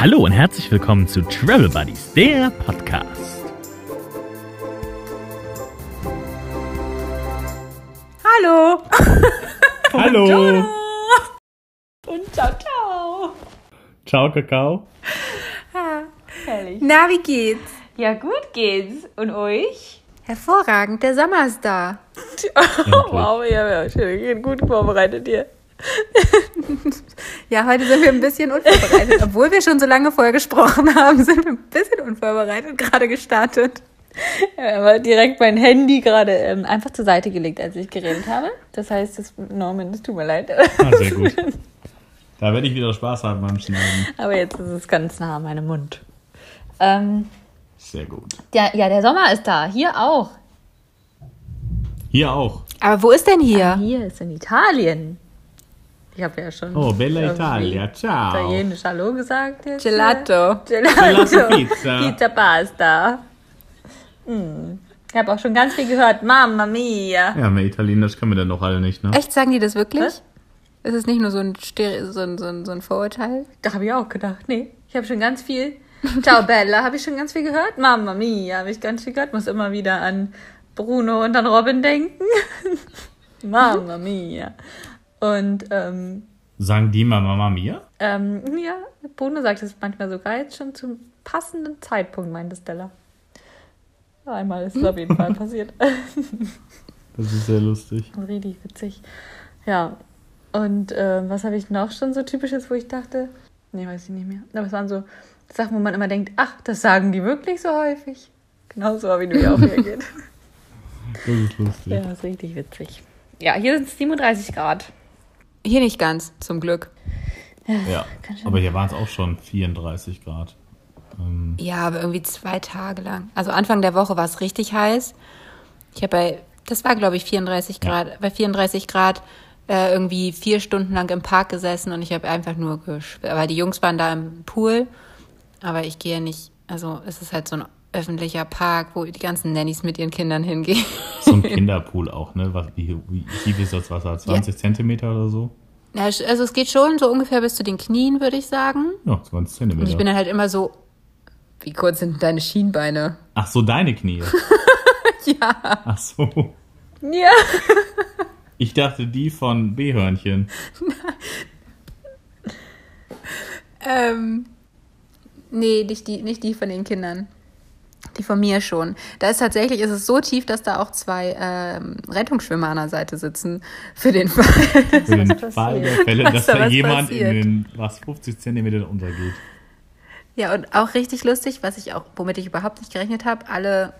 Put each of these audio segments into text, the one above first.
Hallo und herzlich willkommen zu Travel Buddies, der Podcast. Hallo. Hallo. Und ciao, ciao. Ciao, Kakao. Herrlich. Na, wie geht's? Ja, gut geht's. Und euch? Hervorragend, der Sommer ist da. wow, ja, ja, schön. Gut vorbereitet hier. Ja, heute sind wir ein bisschen unvorbereitet. Obwohl wir schon so lange vorher gesprochen haben, sind wir ein bisschen unvorbereitet gerade gestartet. Ja, aber direkt mein Handy gerade ähm, einfach zur Seite gelegt, als ich geredet habe. Das heißt, das, Norman, es tut mir leid. Ah, sehr gut. Da werde ich wieder Spaß haben beim Schneiden. Aber jetzt ist es ganz nah an meinem Mund. Ähm, Sehr gut. ja, ja, der Sommer ist da. Hier auch. Hier auch. Aber wo ist denn hier? Hier ist in Italien. Ich habe ja schon. Oh, Bella Italia. Ciao. Italienisch Hallo gesagt. Jetzt. Gelato. Gelato. Gelato Pizza. Pizza Pasta. Mm. Ich habe auch schon ganz viel gehört. Mamma mia. Ja, mehr Italienisch können wir dann doch alle nicht, ne? Echt, sagen die das wirklich? Was? Ist es nicht nur so ein, Stere so ein, so ein, so ein Vorurteil? Da habe ich auch gedacht. Nee, ich habe schon ganz viel. Ciao Bella, habe ich schon ganz viel gehört. Mamma mia, habe ich ganz viel gehört. Muss immer wieder an Bruno und an Robin denken. Mamma mia. Und ähm, Sagen die mal Mama Mia? ähm, ja, Bruno sagt es manchmal sogar jetzt schon zum passenden Zeitpunkt, meinte Stella. Einmal ist es auf jeden Fall passiert. Das ist sehr lustig. Richtig witzig. Ja. Und äh, was habe ich noch schon so typisches, wo ich dachte, nee, weiß ich nicht mehr. Aber es waren so Sachen, wo man immer denkt, ach, das sagen die wirklich so häufig. Genauso wie du ja auch reagiert. Das ist lustig. ja, ist richtig witzig. Ja, hier sind es 37 Grad. Hier nicht ganz, zum Glück. Ja. Aber hier waren es auch schon 34 Grad. Ähm, Ja, aber irgendwie zwei Tage lang. Also Anfang der Woche war es richtig heiß. Ich habe bei, das war glaube ich 34 Grad, bei 34 Grad äh, irgendwie vier Stunden lang im Park gesessen und ich habe einfach nur geschwitzt. Weil die Jungs waren da im Pool, aber ich gehe nicht, also es ist halt so ein öffentlicher Park, wo die ganzen Nannies mit ihren Kindern hingehen. So ein Kinderpool auch, ne? Was, wie, wie tief ist das Wasser? 20 Zentimeter oder so? Ja, also es geht schon so ungefähr bis zu den Knien, würde ich sagen. Ja, 20 Und Zentimeter. ich bin dann halt immer so, wie kurz sind deine Schienbeine? Ach so, deine Knie. Ja. Ach so. Ja. Ich dachte die von B-Hörnchen. Ähm, nee, nicht die, nicht die von den Kindern. Die von mir schon. Da ist tatsächlich, ist es so tief, dass da auch zwei ähm, Rettungsschwimmer an der Seite sitzen. Für den Fall. Für den? Fall der Fälle, dass da da jemand passiert? in den was 50 Zentimeter untergeht. ja, und auch richtig lustig, was ich auch, womit ich überhaupt nicht gerechnet habe, alle,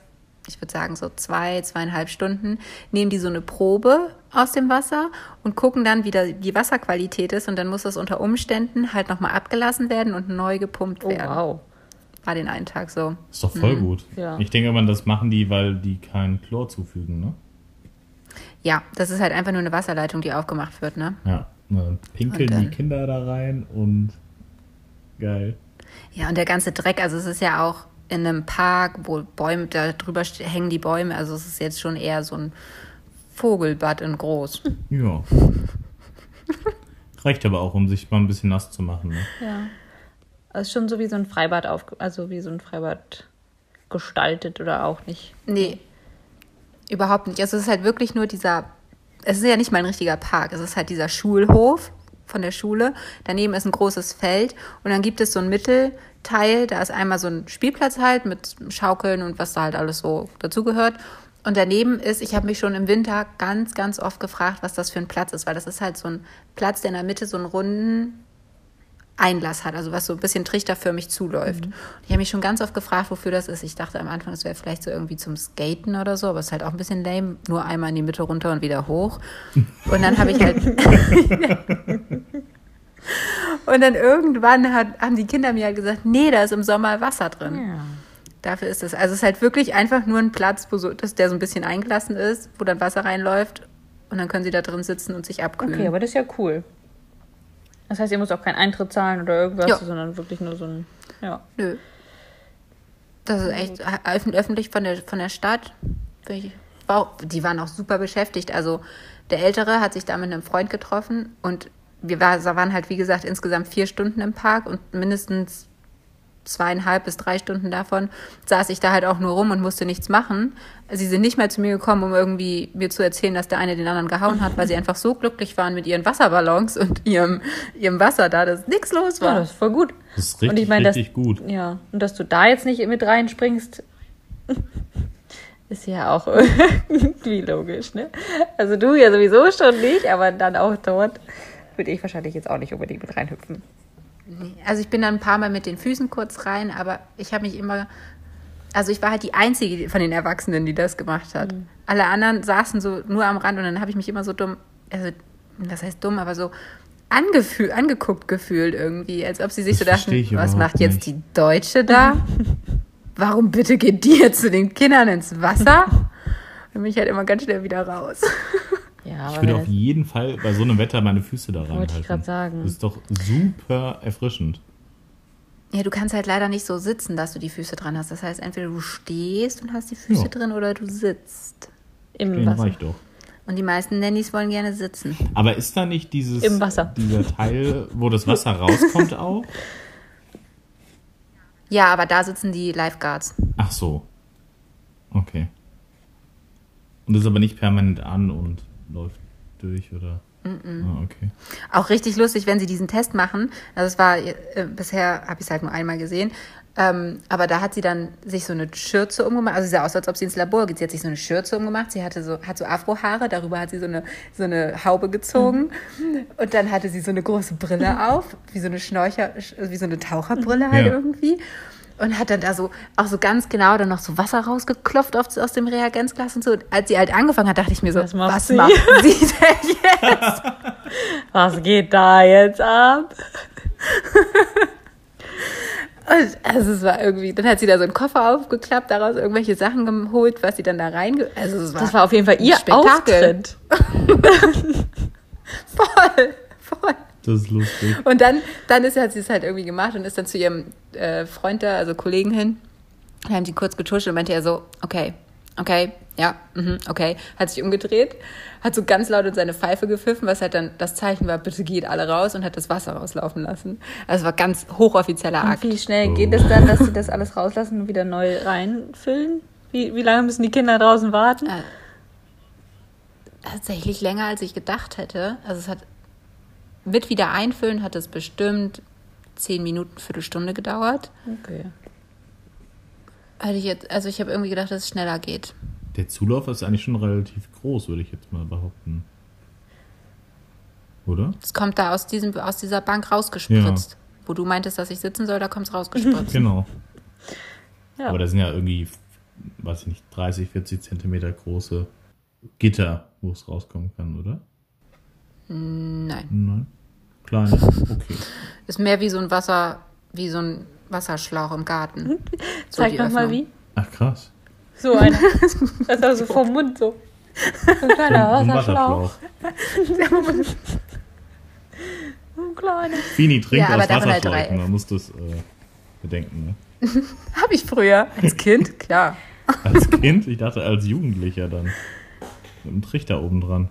ich würde sagen, so zwei, zweieinhalb Stunden, nehmen die so eine Probe aus dem Wasser und gucken dann, wie da die Wasserqualität ist. Und dann muss das unter Umständen halt nochmal abgelassen werden und neu gepumpt Oh, werden. wow. War den einen Tag so. Ist doch voll Mhm. gut. Ja. Ich denke immer, das machen die, weil die kein Chlor zufügen, ne? Ja, das ist halt einfach nur eine Wasserleitung, die aufgemacht wird, ne? Ja. Dann pinkeln Und dann- die Kinder da rein und geil. Ja, und der ganze Dreck, also es ist ja auch in einem Park, wo Bäume, da drüber hängen die Bäume, also es ist jetzt schon eher so ein Vogelbad in groß. Ja. Reicht aber auch, um sich mal ein bisschen nass zu machen, ne? Ja. Also schon so wie so ein Freibad auf, also wie so ein Freibad gestaltet oder auch nicht. Nee, überhaupt nicht. Also es ist halt wirklich nur dieser, es ist ja nicht mal ein richtiger Park, es ist halt dieser Schulhof von der Schule. Daneben ist ein großes Feld und dann gibt es so ein Mittelteil, da ist einmal so ein Spielplatz halt mit Schaukeln und was da halt alles so dazugehört. Und daneben ist, ich habe mich schon im Winter ganz, ganz oft gefragt, was das für ein Platz ist, weil das ist halt so ein Platz, der in der Mitte so einen runden Einlass hat, also was so ein bisschen trichterförmig zuläuft. Und Ich habe mich schon ganz oft gefragt, wofür das ist. Ich dachte am Anfang, es wäre vielleicht so irgendwie zum Skaten oder so, aber es ist halt auch ein bisschen lame. Nur einmal in die Mitte runter und wieder hoch. Und dann habe ich halt. und dann irgendwann hat, haben die Kinder mir halt gesagt, nee, da ist im Sommer Wasser drin. Ja. Dafür ist es. Also es ist halt wirklich einfach nur ein Platz, wo so, dass der so ein bisschen eingelassen ist, wo dann Wasser reinläuft. Und dann können sie da drin sitzen und sich abkühlen. Okay, aber das ist ja cool. Das heißt, ihr müsst auch keinen Eintritt zahlen oder irgendwas, Ja. sondern wirklich nur so ein. Ja. Nö. Das ist echt öff- öffentlich von der, von der Stadt. Die waren auch super beschäftigt. Also der Ältere hat sich da mit einem Freund getroffen und wir war, waren halt, wie gesagt, insgesamt vier Stunden im Park und mindestens zweieinhalb bis drei Stunden davon saß ich da halt auch nur rum und musste nichts machen. Sie sind nicht mehr zu mir gekommen, um irgendwie mir zu erzählen, dass der eine den anderen gehauen hat, weil sie einfach so glücklich waren mit ihren Wasserballons und ihrem, ihrem Wasser da, dass nichts los Ja, war. das ist voll gut. Das ist richtig, und ich meine, dass, richtig gut. Ja, und dass du da jetzt nicht mit reinspringst, ist ja auch irgendwie logisch, ne? Also du ja sowieso schon nicht, aber dann auch dort würde ich wahrscheinlich jetzt auch nicht unbedingt mit reinhüpfen. Also ich bin dann ein paar Mal mit den Füßen kurz rein, aber ich habe mich immer, also ich war halt die Einzige von den Erwachsenen, die das gemacht hat. Mhm. Alle anderen saßen so nur am Rand und dann habe ich mich immer so dumm, also was heißt dumm, aber so angefühl, angeguckt gefühlt irgendwie, als ob sie sich Das so dachten, was macht jetzt nicht. die Deutsche da? Warum bitte geht die jetzt zu den Kindern ins Wasser? Dann bin ich halt immer ganz schnell wieder raus. Ja, Ich würde auf jeden Fall bei so einem Wetter meine Füße da reinhalten. Wollte ich grad sagen. Das ist doch super erfrischend. Ja, du kannst halt leider nicht so sitzen, dass du die Füße dran hast. Das heißt, entweder du stehst und hast die Füße Ja. drin oder du sitzt. im Den Wasser. reicht doch. Und die meisten Nannys wollen gerne sitzen. Aber ist da nicht dieses Im Wasser. dieser Teil, wo das Wasser rauskommt auch? Ja, aber da sitzen die Lifeguards. Ach so. Okay. Und das ist aber nicht permanent an und läuft durch, oder? Ah, okay. Auch richtig lustig, wenn sie diesen Test machen. Also es war, äh, bisher habe ich es halt nur einmal gesehen. Ähm, aber da hat sie dann sich so eine Schürze umgemacht. Also sie sah aus, als ob sie ins Labor geht. Sie hat sich so eine Schürze umgemacht. Sie hatte so, hat so Afrohaare. Darüber hat sie so eine, so eine Haube gezogen. Und dann hatte sie so eine große Brille auf. Wie so eine Schnorcher, wie so eine Taucherbrille halt Ja. irgendwie. Und hat dann da so, auch so ganz genau dann noch so Wasser rausgeklopft auf, aus dem Reagenzglas und so. Und als sie halt angefangen hat, dachte ich mir so, Was macht was sie? macht sie denn jetzt? Was geht da jetzt ab? Und also es war irgendwie, dann hat sie da so einen Koffer aufgeklappt, daraus irgendwelche Sachen geholt, was sie dann da rein, also es war, Das war auf jeden Fall ihr Spektakel. Auftritt. voll. Das ist lustig. Und dann, dann ist, hat sie es halt irgendwie gemacht und ist dann zu ihrem äh, Freund da, also Kollegen hin, dann haben sie kurz getuscht und meinte er so, okay, okay, ja, mhm, okay, hat sich umgedreht, hat so ganz laut in seine Pfeife gepfiffen, was halt dann das Zeichen war, bitte geht alle raus und hat das Wasser rauslaufen lassen. Also es war ganz hochoffizieller Und Akt. wie schnell geht es dann, dass sie das alles rauslassen und wieder neu reinfüllen? Wie, wie lange müssen die Kinder draußen warten? Äh, tatsächlich länger, als ich gedacht hätte. Also es hat mit wieder einfüllen hat es bestimmt zehn Minuten, Viertelstunde gedauert. Okay. Hatte ich jetzt, also ich habe irgendwie gedacht, dass es schneller geht. Der Zulauf ist eigentlich schon relativ groß, würde ich jetzt mal behaupten. Oder? Es kommt da aus, diesem, aus dieser Bank rausgespritzt. Wo du meintest, dass ich sitzen soll, da kommt es rausgespritzt. Genau. Ja. Aber da sind ja irgendwie, weiß ich nicht, 30, 40 Zentimeter große Gitter, wo es rauskommen kann, oder? Nein. Nein. Kleine? Okay. Ist mehr wie so ein Wasser, wie so ein Wasserschlauch im Garten. So Zeig die noch mal Öffnung. wie. Ach krass. So einer. Das ist also vom Mund so. So ein kleiner Ein Wasserschlauch. So ein kleiner. Fini trinkt Ja, aus halt Wasserschläuchen, man muss das äh, bedenken. Ne? Hab ich früher. Als Kind, klar. Als Kind, ich dachte als Jugendlicher dann. Mit einem Trichter oben dran.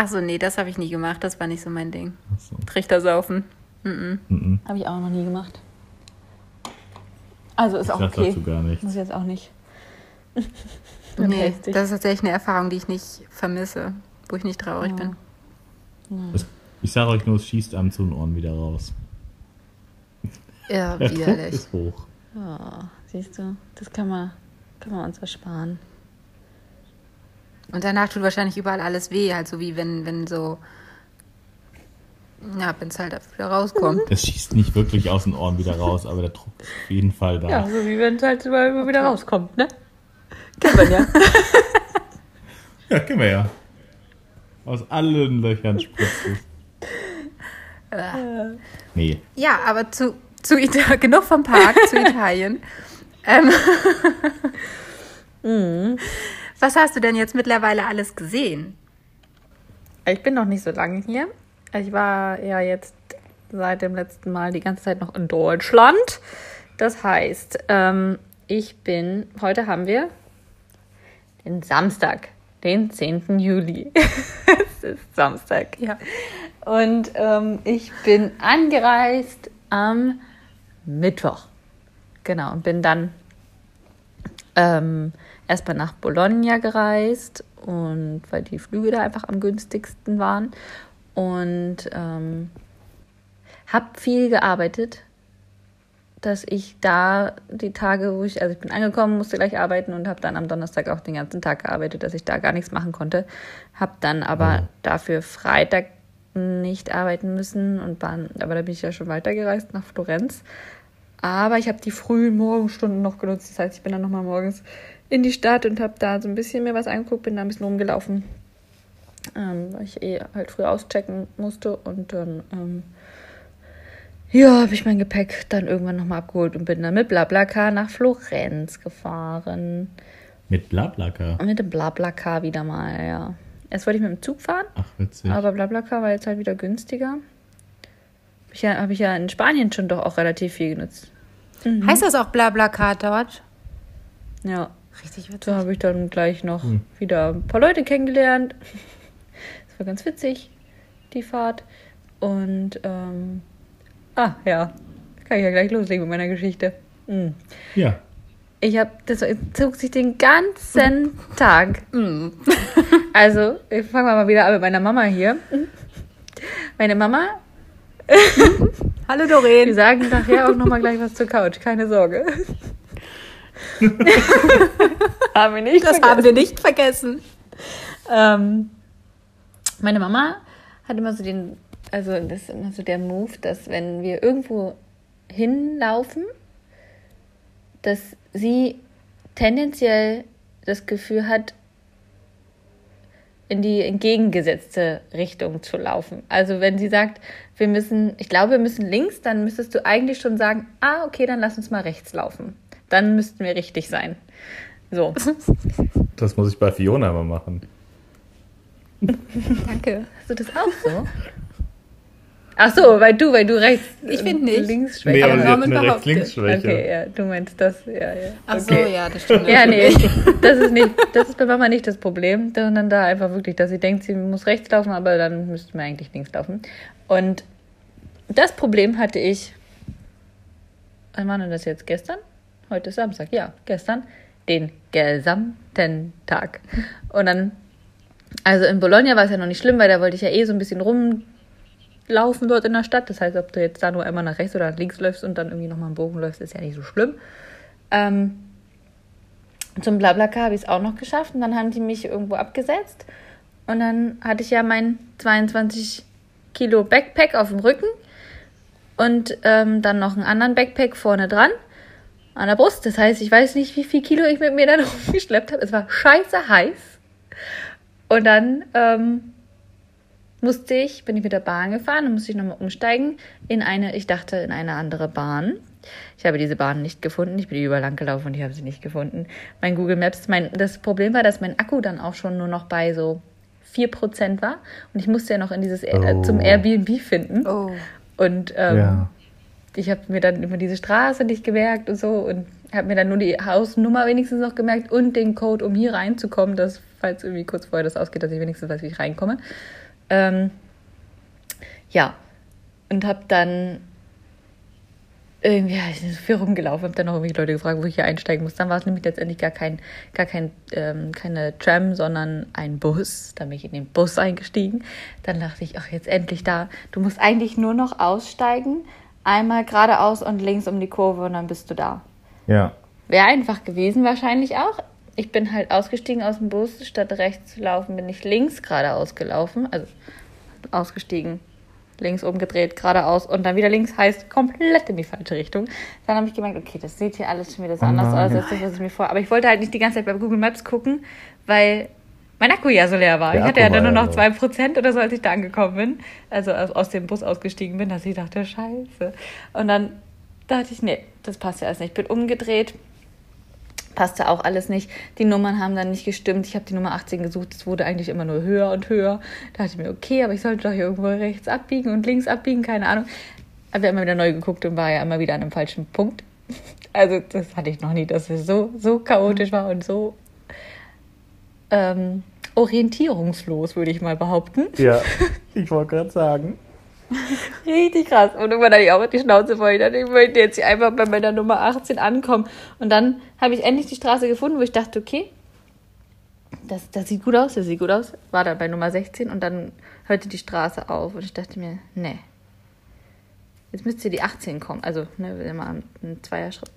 Achso, nee, das habe ich nie gemacht. Das war nicht so mein Ding. Achso. Trichter saufen. Habe ich auch noch nie gemacht. Also ist Ich auch okay. dazu gar nichts. Muss ich jetzt auch nicht. Nee, das ist tatsächlich eine Erfahrung, die ich nicht vermisse, wo ich nicht traurig bin. Es- Ich sage euch nur, es schießt einem zu den Ohren wieder raus. Ja, Der Druck widerlich. ist hoch. Ja, siehst du, das kann man, kann man uns ersparen. Und danach tut wahrscheinlich überall alles weh, halt so wie wenn, wenn so, ja, wenn es halt wieder rauskommt. Es schießt nicht wirklich aus den Ohren wieder raus, aber der Druck ist auf jeden Fall da. Ja, so wie wenn es halt immer wieder rauskommt, ne? Kennt man ja. Ja, kennen wir ja. Aus allen Löchern spritzt es. Nee, Ja, aber zu, zu Ita genug vom Park, zu Italien. Ähm, Was hast du denn jetzt mittlerweile alles gesehen? Ich bin noch nicht so lange hier. Ich war ja jetzt seit dem letzten Mal die ganze Zeit noch in Deutschland. Das heißt, ähm, ich bin, heute haben wir den Samstag, den 10. Juli. es ist Samstag. Ja. Und ähm, ich bin angereist am Mittwoch. genau, und bin dann ähm, erstmal nach Bologna gereist und weil die Flüge da einfach am günstigsten waren und ähm, habe viel gearbeitet, dass ich da die Tage, wo ich, also ich bin angekommen, musste gleich arbeiten und habe dann am Donnerstag auch den ganzen Tag gearbeitet, dass ich da gar nichts machen konnte. Habe dann aber Oh. dafür Freitag nicht arbeiten müssen und war, aber da bin ich ja schon weitergereist nach Florenz. Aber ich habe die frühen Morgenstunden noch genutzt. Das heißt, ich bin dann nochmal morgens in die Stadt und habe da so ein bisschen mir was angeguckt, bin da ein bisschen rumgelaufen, ähm, weil ich eh halt früh auschecken musste und dann ähm, ja, habe ich mein Gepäck dann irgendwann nochmal abgeholt und bin dann mit Blablacar nach Florenz gefahren. Mit Blablacar. Mit dem Blablacar wieder mal, ja. Erst wollte ich mit dem Zug fahren, Ach, witzig. aber Blablacar war jetzt halt wieder günstiger. Habe ich, ja, hab ich ja in Spanien schon doch auch relativ viel genutzt. Heißt das auch Blablacar dort? Ja, Richtig so witzig. habe ich dann gleich noch Hm. wieder ein paar Leute kennengelernt. Das war ganz witzig, die Fahrt. Und, ähm, ah, ja, kann ich ja gleich loslegen mit meiner Geschichte. Hm. Ja. Ich habe, das zog sich den ganzen Tag. Also, ich fangen wir mal wieder an mit meiner Mama hier. Meine Mama, Hallo wir Doreen. sagen nachher auch nochmal gleich was zur Couch, keine Sorge. haben wir nicht. Das haben wir nicht vergessen. Ähm, meine Mama hat immer so den, also das ist immer so der Move, dass wenn wir irgendwo hinlaufen, dass sie tendenziell das Gefühl hat, in die entgegengesetzte Richtung zu laufen. Also wenn sie sagt, wir müssen, ich glaube, wir müssen links, dann müsstest du eigentlich schon sagen, ah, okay, dann lass uns mal rechts laufen. Dann müssten wir richtig sein. So. Das muss ich bei Fiona mal machen. Danke. Hast du das auch so? Ach so, weil du, weil du rechts. Ich find nicht. Links Nee, schwächer aber aber sie hat eine behauptet. Rechts-Links-Schwäche. Okay, ja, du meinst das, ja, ja. Ach so, okay. ja, das stimmt. Ja, nee, das ist nicht, das ist bei Mama nicht das Problem, sondern da einfach wirklich, dass sie denkt, sie muss rechts laufen, aber dann müsste man eigentlich links laufen. Und das Problem hatte ich, wann war denn das jetzt? Gestern? Heute ist Samstag, ja, gestern, den gesamten Tag. Und dann, also in Bologna war es ja noch nicht schlimm, weil da wollte ich ja eh so ein bisschen rumlaufen dort in der Stadt. Das heißt, ob du jetzt da nur einmal nach rechts oder nach links läufst und dann irgendwie nochmal einen Bogen läufst, ist ja nicht so schlimm. Ähm, zum Blablacar habe ich es auch noch geschafft und dann haben die mich irgendwo abgesetzt und dann hatte ich ja mein 22 Kilo Backpack auf dem Rücken und ähm, dann noch einen anderen Backpack vorne dran an der Brust. Das heißt, ich weiß nicht, wie viel Kilo ich mit mir dann rumgeschleppt habe. Es war scheiße heiß. Und dann ähm, musste ich, bin ich mit der Bahn gefahren, dann musste ich nochmal umsteigen in eine, ich dachte, in eine andere Bahn. Ich habe diese Bahn nicht gefunden. Ich bin überall lang gelaufen und ich habe sie nicht gefunden. Mein Google Maps, mein, das Problem war, dass mein Akku dann auch schon nur noch bei so 4% war. Und ich musste ja noch in dieses Oh. zum Airbnb finden. Oh. Und ähm, Ja. Ich habe mir dann immer diese Straße nicht gemerkt und so und habe mir dann nur die Hausnummer wenigstens noch gemerkt und den Code, um hier reinzukommen, dass, falls irgendwie kurz vorher das ausgeht, dass ich wenigstens weiß, wie ich reinkomme. Ähm, ja, und habe dann irgendwie ja, ich bin so viel rumgelaufen, habe dann noch irgendwie Leute gefragt, wo ich hier einsteigen muss. Dann war es nämlich letztendlich gar kein, gar kein, ähm, keine Tram, sondern ein Bus. Dann bin ich in den Bus eingestiegen. Dann dachte ich, ach, jetzt endlich da. Du musst eigentlich nur noch aussteigen, einmal geradeaus und links um die Kurve und dann bist du da. Ja. Wäre einfach gewesen wahrscheinlich auch. Ich bin halt ausgestiegen aus dem Bus, statt rechts zu laufen, bin ich links geradeaus gelaufen. Also ausgestiegen, links umgedreht, geradeaus und dann wieder links heißt komplett in die falsche Richtung. Dann habe ich gemerkt, okay, das sieht hier alles schon wieder so Oh anders aus, als das, was ich mir vor. Aber ich wollte halt nicht die ganze Zeit bei Google Maps gucken, weil mein Akku ja so leer war. Der ich hatte Akku ja dann nur noch so. 2% oder so, als ich da angekommen bin. Also aus, aus dem Bus ausgestiegen bin, dass ich dachte, scheiße. Und dann dachte ich, nee, das passt ja alles nicht. Ich bin umgedreht, passte auch alles nicht. Die Nummern haben dann nicht gestimmt. Ich habe die Nummer 18 gesucht, es wurde eigentlich immer nur höher und höher. Da dachte ich mir, okay, aber ich sollte doch hier irgendwo rechts abbiegen und links abbiegen, keine Ahnung. Aber wir haben immer wieder neu geguckt und war ja immer wieder an einem falschen Punkt. Also das hatte ich noch nie, dass es so, so chaotisch war und so ähm, orientierungslos, würde ich mal behaupten. Ja, ich wollte gerade sagen. Richtig krass. Und irgendwann hatte ich auch die Schnauze voll. Ich dachte, ich möchte jetzt hier einfach bei meiner Nummer 18 ankommen. Und dann habe ich endlich die Straße gefunden, wo ich dachte, okay, das, das sieht gut aus, das sieht gut aus. War dann bei Nummer 16 und dann hörte die Straße auf. Und ich dachte mir, nee. Jetzt müsste die 18 kommen. Also, ne, immer ein Zweierschritt.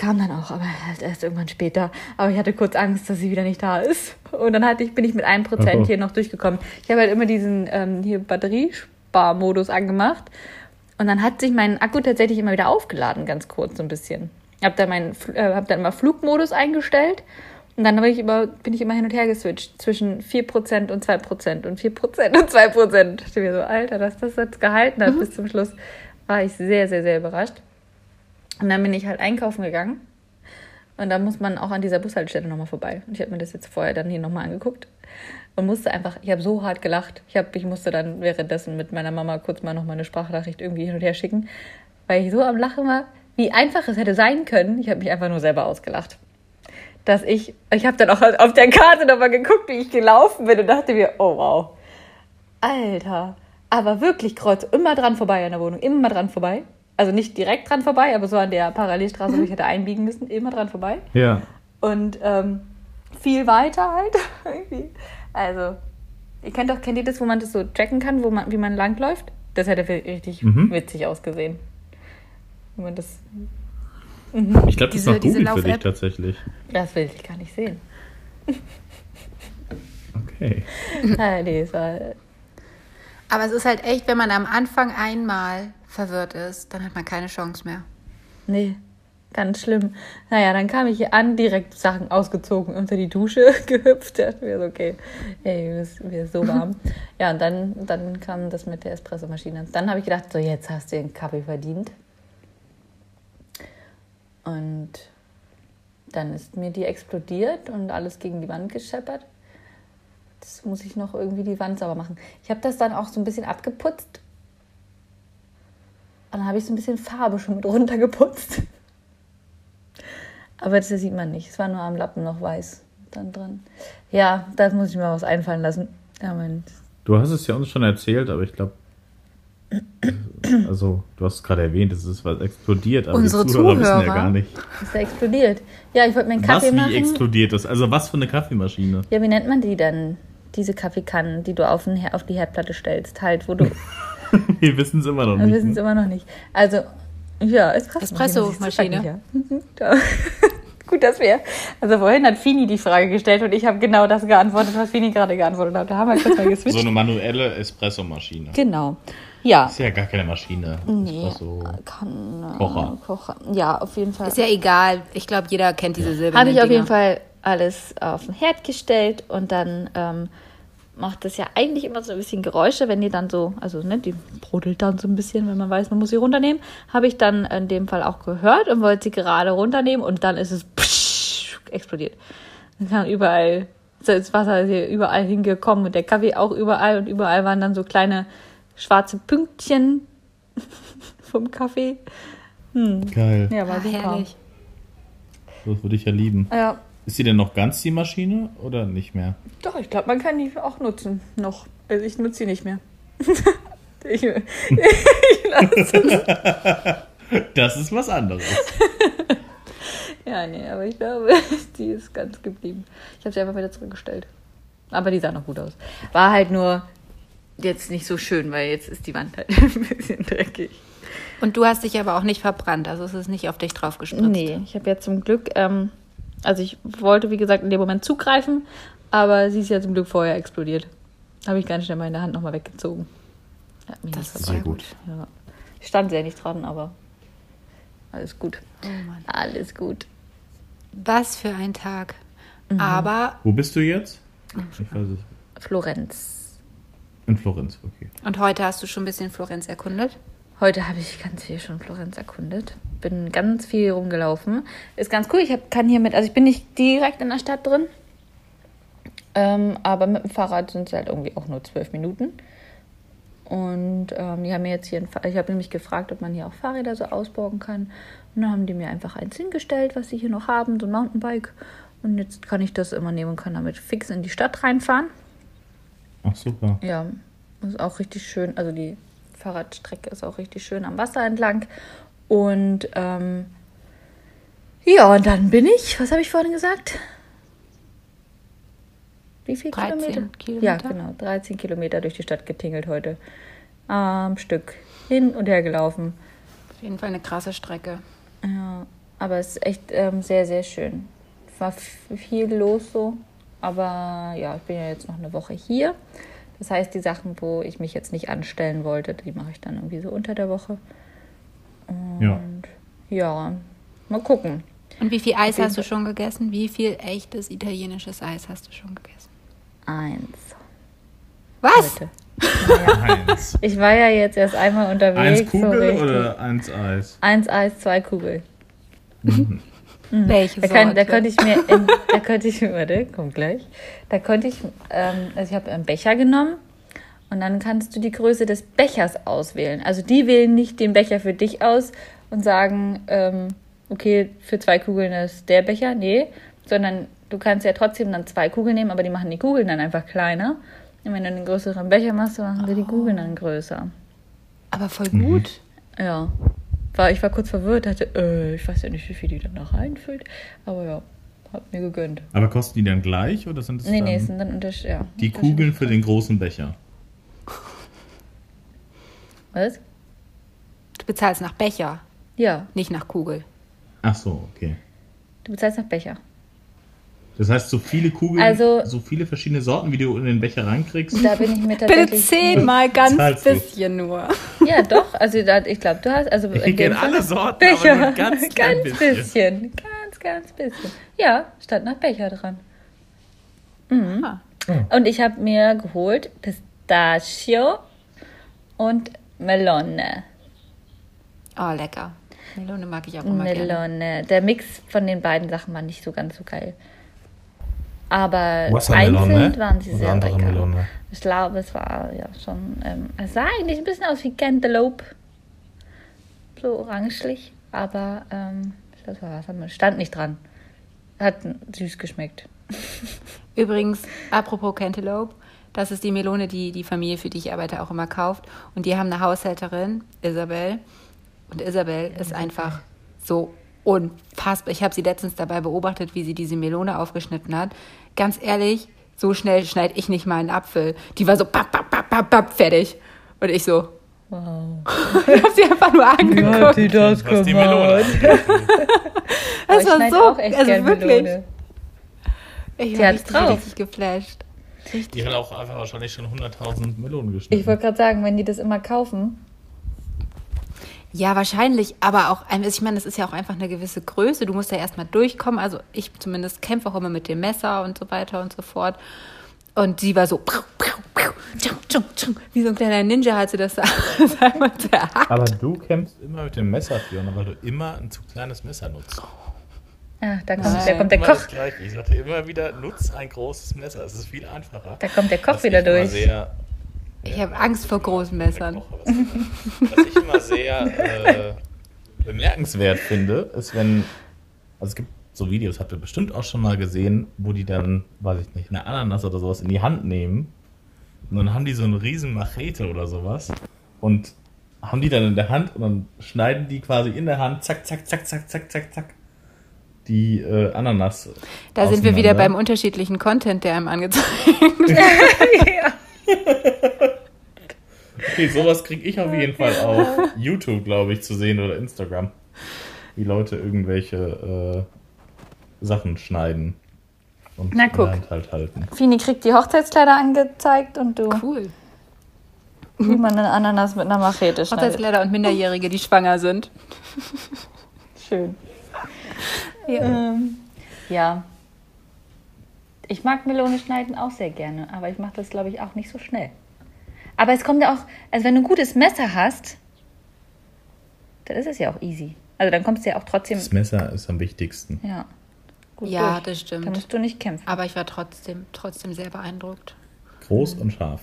Kam dann auch, aber halt erst irgendwann später. Aber ich hatte kurz Angst, dass sie wieder nicht da ist. Und dann hatte ich, bin ich mit einem Prozent hier noch durchgekommen. Ich habe halt immer diesen ähm, hier Batteriesparmodus angemacht. Und dann hat sich mein Akku tatsächlich immer wieder aufgeladen, ganz kurz so ein bisschen. Ich habe dann, meinen, äh, hab dann immer Flugmodus eingestellt. Und dann bin ich, immer, bin ich immer hin und her geswitcht zwischen 4% und 2% und 4% und 2%. Ich dachte mir so, Alter, dass das jetzt gehalten hat bis zum Schluss, war ich sehr, sehr, sehr überrascht. Und dann bin ich halt einkaufen gegangen. Und da muss man auch an dieser Bushaltestelle nochmal vorbei. Und ich habe mir das jetzt vorher dann hier nochmal angeguckt. Und musste einfach, ich habe so hart gelacht. Ich, hab, ich musste dann währenddessen mit meiner Mama kurz mal nochmal eine Sprachnachricht irgendwie hin und her schicken. Weil ich so am Lachen war, wie einfach es hätte sein können. Ich habe mich einfach nur selber ausgelacht. Dass ich, ich habe dann auch auf der Karte nochmal geguckt, wie ich gelaufen bin und dachte mir, oh wow. Alter, aber wirklich kreuz, immer dran vorbei an der Wohnung, immer dran vorbei. Also nicht direkt dran vorbei, aber so an der Parallelstraße, wo ich hätte einbiegen müssen, immer dran vorbei. Ja. Und ähm, viel weiter halt. also, ihr kennt doch, kennt ihr das, wo man das so tracken kann, wo man, wie man langläuft? Das hätte richtig Mhm. witzig ausgesehen. Wenn man das, Ich glaube, das war Google für dich tatsächlich. das will ich gar nicht sehen. Okay. Ah, nee, es war, Aber es ist halt echt, wenn man am Anfang einmal verwirrt ist, dann hat man keine Chance mehr. nee, ganz schlimm. Naja, dann kam ich hier an, direkt Sachen ausgezogen, unter die Dusche gehüpft. Da dachte mir so, okay, ey, mir ist, mir ist so warm. ja, und dann, dann kam das mit der Espressomaschine. Dann habe ich gedacht, so, jetzt hast du den Kaffee verdient. Und dann ist mir die explodiert und alles gegen die Wand gescheppert. Das muss ich noch irgendwie die Wand sauber machen. Ich habe das dann auch so ein bisschen abgeputzt. Und dann habe ich so ein bisschen Farbe schon mit runtergeputzt. Aber das sieht man nicht. Es war nur am Lappen noch weiß dann dran. Ja, da muss ich mir was einfallen lassen. Ja, mein, Du hast es ja uns schon erzählt, aber ich glaube, also du hast es gerade erwähnt, es ist was explodiert, aber Unsere die Zuhörer wissen ja Zuhörer. gar nicht. ist der explodiert. Ja, ich wollte mir einen Was Kaffee wie machen. explodiert ist. Also was für eine Kaffeemaschine. Ja, wie nennt man die denn? Diese Kaffeekannen, die du auf, den, auf die Herdplatte stellst. Halt, wo du. Wir wissen es immer noch Wir nicht. wissen es ne? immer noch nicht. Also, ja, Espresso. Espressomaschine. Ja. Gut, dass wir. Also vorhin hat Fini die Frage gestellt und ich habe genau das geantwortet, was Fini gerade geantwortet hat. Da haben wir kurz mal geswitcht. So eine manuelle Espressomaschine. Genau. Ja. Ist ja gar keine Maschine. Nee. Espresso. Kann, äh, Kocher. Kocher. Ja, auf jeden Fall. Ist ja egal. Ich glaube, jeder kennt diese silbernen Habe ich auf Dinger. jeden Fall alles auf den Herd gestellt und dann ähm, macht das ja eigentlich immer so ein bisschen Geräusche, wenn die dann so, also ne, die brodelt dann so ein bisschen, wenn man weiß, man muss sie runternehmen. Habe ich dann in dem Fall auch gehört und wollte sie gerade runternehmen und dann ist es psch, explodiert. Dann kam überall, so das Wasser ist hier überall hingekommen und der Kaffee auch überall und überall waren dann so kleine schwarze Pünktchen vom Kaffee. Geil. Ja, war super. herrlich. Das würde ich ja lieben. Ja, Ist sie denn noch ganz die Maschine oder nicht mehr? Doch, ich glaube, man kann die auch nutzen. Noch. Also ich nutze sie nicht mehr. ich, ich lasse Das ist was anderes. Ja, nee, aber ich glaube, die ist ganz geblieben. Ich habe sie einfach wieder zurückgestellt. Aber die sah noch gut aus. War halt nur jetzt nicht so schön, weil jetzt ist die Wand halt ein bisschen dreckig. Und du hast dich aber auch nicht verbrannt, also es ist nicht auf dich drauf gespritzt. Nee, ich habe ja zum Glück, ähm, also ich wollte, wie gesagt, in dem Moment zugreifen, aber sie ist ja zum Glück vorher explodiert. Habe ich ganz schnell meine Hand nochmal weggezogen. Das ist Sehr gut. gut. Ja. Ich stand sehr nicht dran, aber alles gut. Oh Mann. Alles gut. Was für ein Tag. Mhm. Aber, Wo bist du jetzt? Ich weiß es. Florenz. In Florenz, okay. und heute hast du schon ein bisschen Florenz erkundet? Heute habe ich ganz viel schon Florenz erkundet. Bin ganz viel rumgelaufen. Ist ganz cool. Ich hab, kann hier mit, also ich bin nicht direkt in der Stadt drin. Ähm, aber mit dem Fahrrad sind es halt irgendwie auch nur zwölf Minuten. Und ähm, die haben mir jetzt hier, ein, ich habe nämlich gefragt, ob man hier auch Fahrräder so ausborgen kann. Und dann haben die mir einfach eins hingestellt, was sie hier noch haben, so ein Mountainbike. Und jetzt kann ich das immer nehmen und kann damit fix in die Stadt reinfahren. Ach super. Ja, Das ist auch richtig schön. Also die Fahrradstrecke ist auch richtig schön am Wasser entlang. Und ähm, ja, und dann bin ich, was habe ich vorhin gesagt? Wie viel 13 Kilometer? Kilometer. Ja, genau. 13 Kilometer durch die Stadt getingelt heute. Am Stück. Hin und her gelaufen. Auf jeden Fall eine krasse Strecke. Ja, aber es ist echt ähm, sehr, sehr schön. War viel los so. Aber ja, ich bin ja jetzt noch eine Woche hier. Das heißt, die Sachen, wo ich mich jetzt nicht anstellen wollte, die mache ich dann irgendwie so unter der Woche. Ja. Und ja, mal gucken. Und wie viel Eis hast du schon gegessen? Wie viel echtes italienisches Eis hast du schon gegessen? Eins. Was? Heute. Eins. Ich war ja jetzt erst einmal unterwegs. Eins Kugel so oder eins Eis? Eins Eis, zwei Kugel. Welche Da, kann, da könnte ich mir, in, da könnte ich, warte, kommt gleich. Da könnte ich, ähm, also ich habe einen Becher genommen und dann kannst du die Größe des Bechers auswählen. Also die wählen nicht den Becher für dich aus und sagen, ähm, okay, für zwei Kugeln ist der Becher, nee, sondern du kannst ja trotzdem dann zwei Kugeln nehmen, aber die machen die Kugeln dann einfach kleiner. Und wenn du einen größeren Becher machst, dann machen sie die Kugeln dann größer. Aber voll gut. Ja. War, ich war kurz verwirrt, dachte, äh, ich weiß ja nicht, wie viel die dann da reinfüllt. Aber ja, hat mir gegönnt. Aber kosten die dann gleich oder sind es Nee, dann nee, es sind dann unter ja, die. Kugeln für den großen Becher? Was? Du bezahlst nach Becher, Ja, nicht nach Kugel. Ach so, okay. du bezahlst nach Becher. Das heißt, so viele Kugeln, Also- so viele verschiedene Sorten, wie du in den Becher reinkriegst. Da bin ich mir Bitte zehnmal ganz du? bisschen nur. Ja, doch. Also da, ich glaube, du hast. Also Ich in dem kenn alle Sorten, Becher. aber nur ganz klein bisschen. bisschen. Ganz, ganz bisschen. Ja, stand nach Becher dran. Mhm. Ah. Und ich habe mir geholt Pistachio und Melone. Oh, lecker. Melone mag ich auch immer gerne. Melone. Der Mix von den beiden Sachen war nicht so ganz so geil. Aber einzeln waren sie sehr andere lecker. Melone? Ich glaube, es war ja schon. Ähm, es sah eigentlich ein bisschen aus wie Cantaloupe. So orangelich. Aber ähm, ich glaube, es war Wassermelone. Stand nicht dran. Hat süß geschmeckt. Übrigens, apropos Cantaloupe, das ist die Melone, die die Familie, für die ich arbeite, auch immer kauft. Und die haben eine Haushälterin, Isabel. Und Isabel ist einfach so unfassbar. Ich habe sie letztens dabei beobachtet, wie sie diese Melone aufgeschnitten hat. Ganz ehrlich, so schnell schneide ich nicht mal einen Apfel. Die war so papp, papp, papp, papp, papp, fertig. Und ich so, Wow. ich habe sie einfach nur angeguckt. das Was die Melone. Das ich war schneide so, auch echt also wirklich. Melone. Ich Die war richtig, drauf. richtig geflasht. Die hat auch einfach wahrscheinlich schon 100.000 Melonen geschnitten. Ich wollte gerade sagen, wenn die das immer kaufen. Ja, wahrscheinlich, aber auch, also ich meine, das ist ja auch einfach eine gewisse Größe. Du musst ja erstmal durchkommen. Also ich zumindest kämpfe auch immer mit dem Messer und so weiter und so fort. Und sie war so, wie so ein kleiner Ninja hat sie das da einmal zerhackt. Aber du kämpfst immer mit dem Messer, Fiona, weil du immer ein zu kleines Messer nutzt. Ja, da kommt, da kommt der Koch. Ich sagte immer wieder, nutz ein großes Messer. Es ist viel einfacher. Da kommt der Koch wieder durch. Sehr, Ich habe Angst vor großen Messern. Was ich immer sehr äh, bemerkenswert finde, ist, wenn. Also es gibt so Videos, habt ihr bestimmt auch schon mal gesehen, wo die dann, weiß ich nicht, eine Ananas oder sowas in die Hand nehmen. Und dann haben die so eine riesen Machete oder sowas. Und haben die dann in der Hand und dann schneiden die quasi in der Hand, zack, zack, zack, zack, zack, zack, zack, die äh, Ananas. Da sind wir wieder beim unterschiedlichen Content, der einem angezeigt ja. Okay, sowas kriege ich auf jeden Fall auf YouTube, glaube ich, zu sehen oder Instagram. Wie Leute irgendwelche äh, Sachen schneiden und Na, in guck. der Hand halt halten. Fini kriegt die Hochzeitskleider angezeigt und du, Cool. wie man eine Ananas mit einer Machete schneidet. Hochzeitskleider und Minderjährige, die schwanger sind. Schön. Ähm, ja. Ich mag Melone schneiden auch sehr gerne, aber ich mache das, glaube ich, auch nicht so schnell. Aber es kommt ja auch, also wenn du ein gutes Messer hast, dann ist es ja auch easy. Also dann kommst du ja auch trotzdem, Das Messer ist am wichtigsten. ja, gut Ja, durch. das stimmt. Da musst du nicht kämpfen. Aber ich war trotzdem, trotzdem sehr beeindruckt. Groß und scharf.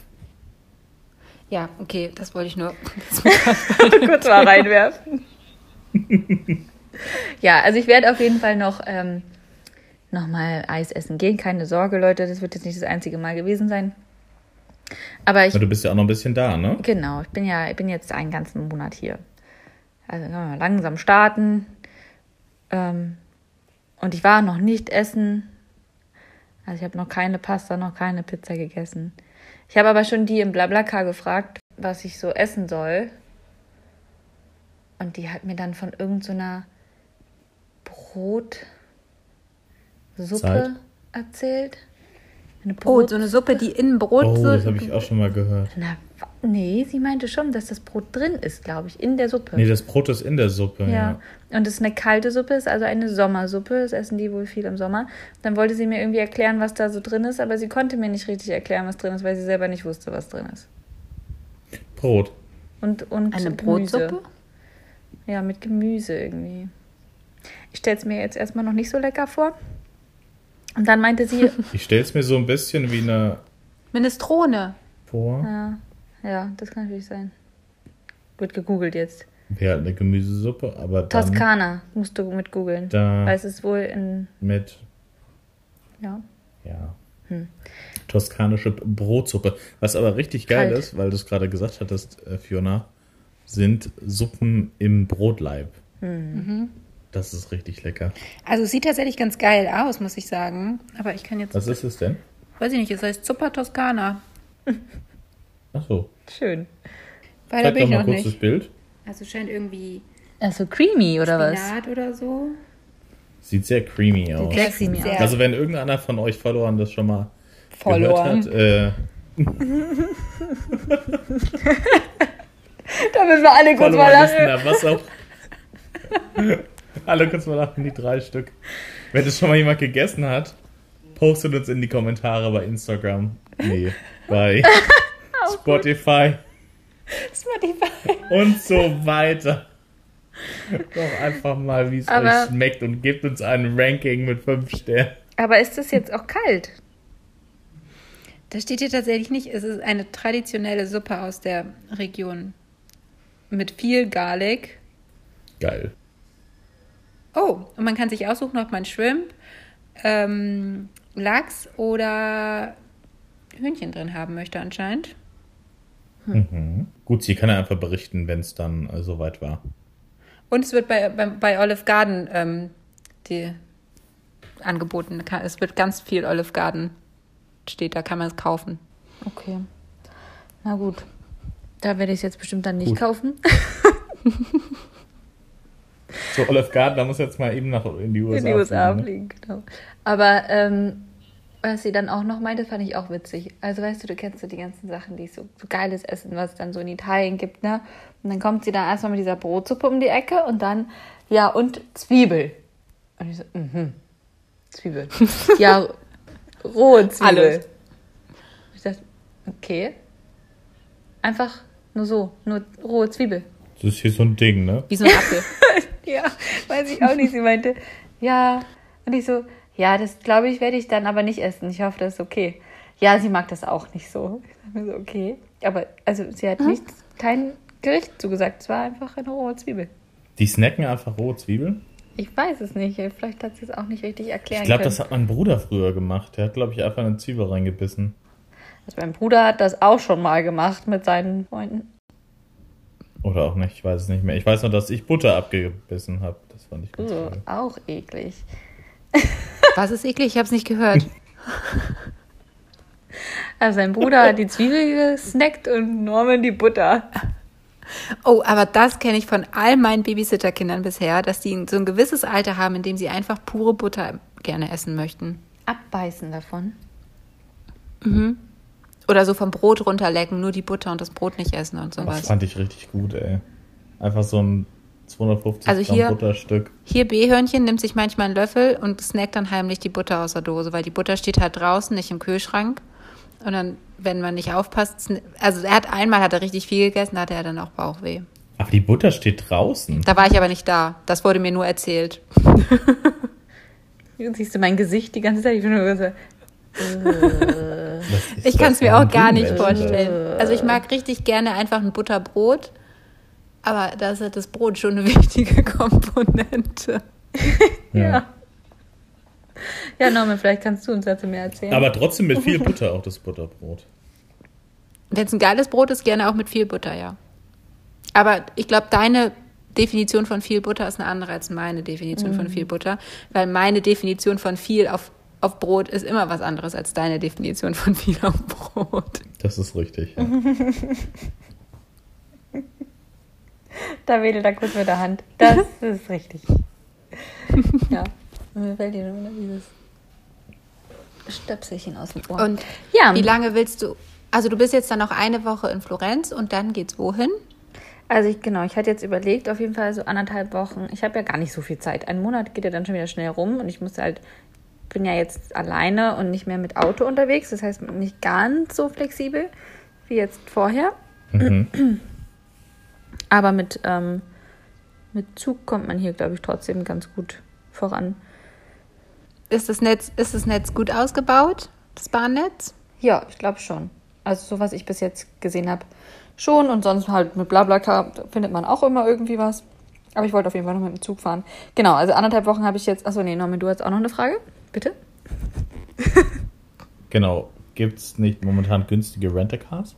Ja, okay, das wollte ich nur. kurz mal reinwerfen. ja, also ich werde auf jeden Fall noch, ähm, noch mal Eis essen gehen. Keine Sorge, Leute, das wird jetzt nicht das einzige Mal gewesen sein. Aber ich Ja, du bist ja auch noch ein bisschen da, ne? Genau, ich bin ja, ich bin jetzt einen ganzen Monat hier. Also langsam starten. Ähm, und ich war noch nicht essen. Also ich habe noch keine Pasta, noch keine Pizza gegessen. Ich habe aber schon die im Blablacar gefragt, was ich so essen soll. Und die hat mir dann von irgendeiner Brotsuppe Zeit. erzählt. Eine Brot, so eine Suppe, die in Brot Oh, das habe ich auch schon mal gehört. Na, nee, sie meinte schon, dass das Brot drin ist, glaube ich, in der Suppe. Nee, das Brot ist in der Suppe. Ja. Ja. Und es ist eine kalte Suppe, ist also eine Sommersuppe. Das essen die wohl viel im Sommer. Dann wollte sie mir irgendwie erklären, was da so drin ist, aber sie konnte mir nicht richtig erklären, was drin ist, weil sie selber nicht wusste, was drin ist. Brot. Und, und Eine Gemüse. Brotsuppe? Ja, mit Gemüse irgendwie. Ich stelle es mir jetzt erstmal noch nicht so lecker vor. Und dann meinte sie, Ich stelle es mir so ein bisschen wie eine Minestrone. vor. ja, ja, das kann natürlich sein. Wird gegoogelt jetzt. Wäre halt eine Gemüsesuppe, aber dann Toskana musst du mit googeln. Da- Weil es ist wohl in, mit, ja. ja, Hm. toskanische Brotsuppe. Was aber richtig geil Kalt. ist, weil du es gerade gesagt hattest, äh, Fiona, sind Suppen im Brotleib. Mhm. Das ist richtig lecker. Also es sieht tatsächlich ganz geil aus, muss ich sagen. Aber ich kann jetzt, Was ist es denn? weiß ich nicht, es heißt Zuppa Toscana. Ach so. Schön. Weiter Zeig bin doch ich mal noch kurz das nicht. Bild. Also scheint irgendwie Also creamy oder was? Spinat oder so. Sieht sehr creamy aus. sehr creamy Sehr aus. Also wenn irgendeiner von euch Followern das schon mal Verloren. gehört hat, äh, Da müssen wir alle kurz mal lachen. Was auch. Alle kurz mal lachen, die drei Stück. Wenn das schon mal jemand gegessen hat, postet uns in die Kommentare bei Instagram. Nee, bei Spotify Spotify. und so weiter. Doch einfach mal, wie es euch schmeckt und gebt uns ein Ranking mit 5 Sternen. Aber ist das jetzt auch kalt? Das steht hier tatsächlich nicht. Es ist eine traditionelle Suppe aus der Region. Mit viel Garlic. Geil. Oh, und man kann sich aussuchen, ob man Shrimp, ähm, Lachs oder Hühnchen drin haben möchte anscheinend. Mhm. Gut, sie kann ja einfach berichten, wenn es dann äh, soweit war. Und es wird bei, bei, bei Olive Garden ähm, die angeboten. Es wird ganz viel Olive Garden steht, da kann man es kaufen. Okay. Na gut. Da werde ich es jetzt bestimmt dann nicht Gut. kaufen. So, Olive Garden, da muss jetzt mal eben nach in die USA. In die USA fliegen, ne? genau. Aber ähm, was sie dann auch noch meinte, fand ich auch witzig. Also weißt du, du kennst so die ganzen Sachen, die so, so geiles Essen, was es dann so in Italien gibt, ne? Und dann kommt sie dann erstmal mit dieser Brotsuppe um die Ecke und dann, ja, und Zwiebel. Und ich so, mhm. Zwiebel. ja, rohe Zwiebel. Alles. Ich dachte, okay. Einfach nur so, nur rohe Zwiebel. Das ist hier so ein Ding, ne? Wie so ein Apfel. Ja, weiß ich auch nicht. Sie meinte, ja. Und ich so, ja, das glaube ich, werde ich dann aber nicht essen. Ich hoffe, das ist okay. Ja, sie mag das auch nicht so. Ich dachte mir so, okay. Aber, also, sie hat nichts, kein Gericht zugesagt. Es war einfach eine rohe Zwiebel. Die snacken einfach rohe Zwiebeln. Ich weiß es nicht. Vielleicht hat sie es auch nicht richtig erklären Ich glaube, das hat mein Bruder früher gemacht. Der hat, glaube ich, einfach eine Zwiebel reingebissen. also mein Bruder hat das auch schon mal gemacht mit seinen Freunden. Oder auch nicht, ich weiß es nicht mehr. Ich weiß nur, dass ich Butter abgebissen habe. Das fand ich ganz Uh, geil. auch eklig. Was ist eklig? Ich habe es nicht gehört. Also sein Bruder hat die Zwiebel gesnackt und Norman die Butter. Oh, aber das kenne ich von all meinen Babysitterkindern bisher, dass die so ein gewisses Alter haben, in dem sie einfach pure Butter gerne essen möchten. Abbeißen davon. Oder so vom Brot runterlecken, nur die Butter und das Brot nicht essen und Das sowas. fand ich richtig gut, ey. Einfach so ein 250 Also Gramm hier- Butterstück. Hier B-Hörnchen nimmt sich manchmal einen Löffel und snackt dann heimlich die Butter aus der Dose, weil die Butter steht halt draußen, nicht im Kühlschrank. Und dann, wenn man nicht aufpasst, also er hat einmal hat er richtig viel gegessen, da hatte er dann auch Bauchweh. Aber die Butter steht draußen. Da war ich aber nicht da. Das wurde mir nur erzählt. Jetzt siehst du mein Gesicht die ganze Zeit. Ich bin nur so, Das Ich kann es mir auch gar nicht vorstellen. Also ich mag richtig gerne einfach ein Butterbrot, aber da ist halt das Brot schon eine wichtige Komponente. Ja. ja. Ja, Norman, vielleicht kannst du uns dazu mehr erzählen. Aber trotzdem mit viel Butter auch das Butterbrot. Wenn es ein geiles Brot ist, gerne auch mit viel Butter, ja. Aber ich glaube, deine Definition von viel Butter ist eine andere als meine Definition von viel Butter, weil meine Definition von viel auf, auf Brot ist immer was anderes als deine Definition von viel auf Brot. Das ist richtig. Ja. Da wedelt er kurz mit der Hand. Das ist richtig. ja. Mir fällt hier schon wieder dieses Stöpselchen aus dem Ohr. Und Ja. wie lange willst du? Also du bist jetzt dann noch eine Woche in Florenz und dann geht's wohin? Also ich, genau, ich hatte jetzt überlegt, auf jeden Fall so anderthalb Wochen. Ich habe ja gar nicht so viel Zeit. Ein Monat geht ja dann schon wieder schnell rum und ich muss halt, bin ja jetzt alleine und nicht mehr mit Auto unterwegs. Das heißt nicht ganz so flexibel wie jetzt vorher. Mhm. Aber mit, ähm, mit Zug kommt man hier, glaube ich, trotzdem ganz gut voran. Ist das Netz, ist das Netz gut ausgebaut, das Bahnnetz? Ja, ich glaube schon. Also so was ich bis jetzt gesehen habe, schon. Und sonst halt mit Blablacar findet man auch immer irgendwie was. Aber ich wollte auf jeden Fall noch mit dem Zug fahren. Genau, also anderthalb Wochen habe ich jetzt. Achso, nee, Norman, du hast auch noch eine Frage? Bitte? Genau. Gibt es nicht momentan günstige Rent-A-Cars?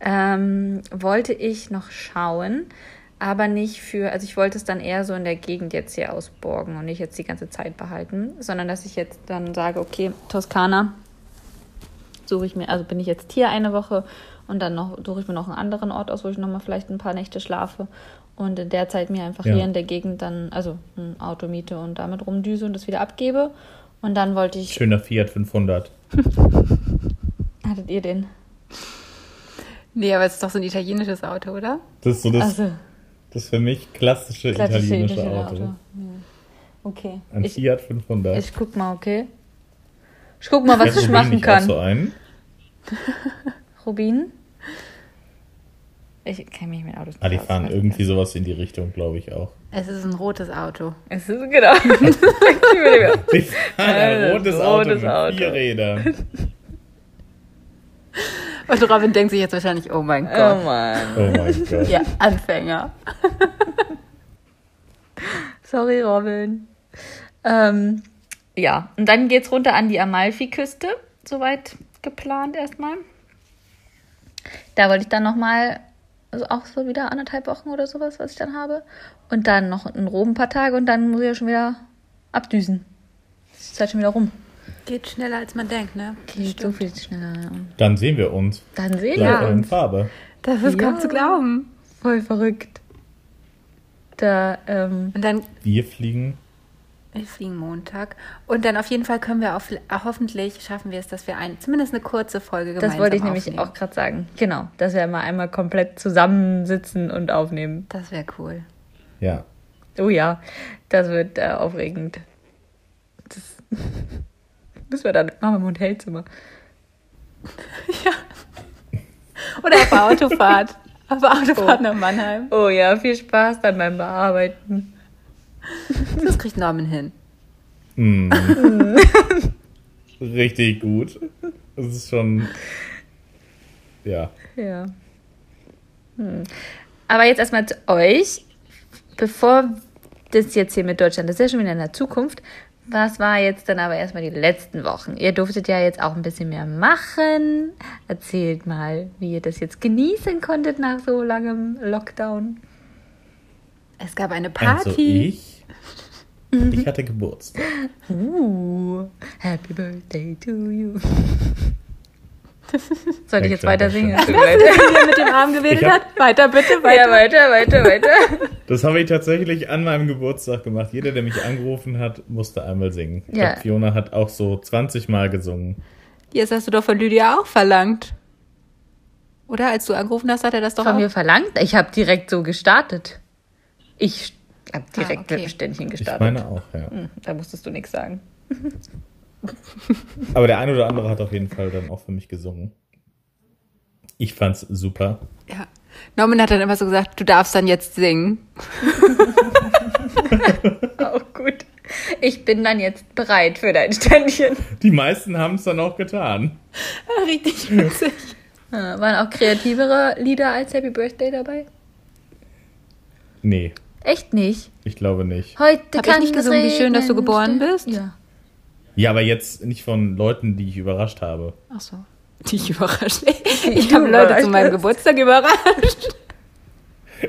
Ähm, wollte ich noch schauen, aber nicht für, also ich wollte es dann eher so in der Gegend jetzt hier ausborgen und nicht jetzt die ganze Zeit behalten, sondern dass ich jetzt dann sage, okay, Toskana suche ich mir, also bin ich jetzt hier eine Woche und dann noch suche ich mir noch einen anderen Ort aus, wo ich nochmal vielleicht ein paar Nächte schlafe und in der Zeit mir einfach Ja. hier in der Gegend dann, also ein Auto miete und damit rumdüse und das wieder abgebe. Und dann wollte ich, Schöner Fiat 500. hattet ihr den? Nee, aber es ist doch so ein italienisches Auto, oder? Das ist so das, Also, das für mich klassische, klassische italienische italienische Auto. Ja. Okay. Ein Ich, Fiat 500. Ich guck mal, okay. Ich guck mal, was ich Rubin machen kann. Auch so ein? Rubin? Ich kenne mich mit Autos nicht Ah, die fahren irgendwie sowas in die Richtung, glaube ich auch. Es ist ein rotes Auto. Es ist genau. Fahren ein rotes Auto rotes mit Auto. vier Rädern. Und Robin denkt sich jetzt wahrscheinlich, oh mein oh Gott. Mann. Oh mein Gott. Ja, Anfänger. Sorry, Robin. Ähm, ja, und dann geht's runter an die Amalfi-Küste. Soweit geplant erstmal. Da wollte ich dann nochmal, also auch so wieder anderthalb Wochen oder sowas, was ich dann habe. Und dann noch in Rom ein paar Tage und dann muss ich ja schon wieder abdüsen. Ist halt schon wieder rum. Geht schneller als man denkt, ne? Geht so viel schneller. ja. Dann sehen wir uns. Dann sehen wir in uns. Farbe. Das ist kaum Ja. zu glauben. Voll verrückt. Da, ähm, Und dann, Wir fliegen. Wir fliegen Montag. Und dann auf jeden Fall können wir auch, auch hoffentlich schaffen wir es, dass wir ein, zumindest eine kurze Folge gemeinsam das wollte ich nämlich aufnehmen. auch gerade sagen. Genau, dass wir mal einmal komplett zusammensitzen und aufnehmen. Das wäre cool. Ja. Oh ja, das wird äh, aufregend. Das müssen wir dann machen wir im Hotelzimmer. Oder auf der Autofahrt. auf der Autofahrt nach Mannheim. Oh ja, viel Spaß dann beim Bearbeiten. Das kriegt Norman hin. Mm. Richtig gut. Das ist schon. Ja. Ja. Hm. Aber jetzt erstmal zu euch. Bevor das jetzt hier mit Deutschland, das ist ja schon wieder in der Zukunft. Was war jetzt dann aber erstmal die letzten Wochen? Ihr durftet ja jetzt auch ein bisschen mehr machen. Erzählt mal, wie ihr das jetzt genießen konntet nach so langem Lockdown. Es gab eine Party. Also ich. Ich hatte Geburtstag. Uh, happy birthday to you. Soll ich jetzt weiter singen? Wie mit dem Arm gewedelt hab- hat. Weiter bitte, Ja, weiter. weiter, weiter, weiter. Das habe ich tatsächlich an meinem Geburtstag gemacht. Jeder, der mich angerufen hat, musste einmal singen. Ja. glaub, Fiona hat auch so 20 Mal gesungen. Jetzt hast du doch von Lydia auch verlangt. Oder als du angerufen hast, hat er das doch Von auch. mir verlangt? Ich habe direkt so gestartet. Ich habe direkt Ah, okay. mit dem Ständchen Ich gestartet. meine auch, ja. Hm, Da musstest du nichts sagen. Aber der eine oder andere hat auf jeden Fall dann auch für mich gesungen. Ich fand's super. Ja. Norman hat dann immer so gesagt, du darfst dann jetzt singen. Auch gut. Ich bin dann jetzt bereit für dein Ständchen. Die meisten haben es dann auch getan. Richtig witzig. Ja, waren auch kreativere Lieder als Happy Birthday dabei? Nee, Echt nicht. ich glaube nicht. Heute Hab ich kann nicht es gesungen, wie schön, dass du geboren bist? Ja. Ja, aber jetzt nicht von Leuten, die ich überrascht habe. Ach so. Dich überrascht. Ich Du habe Leute zu meinem. Geburtstag überrascht.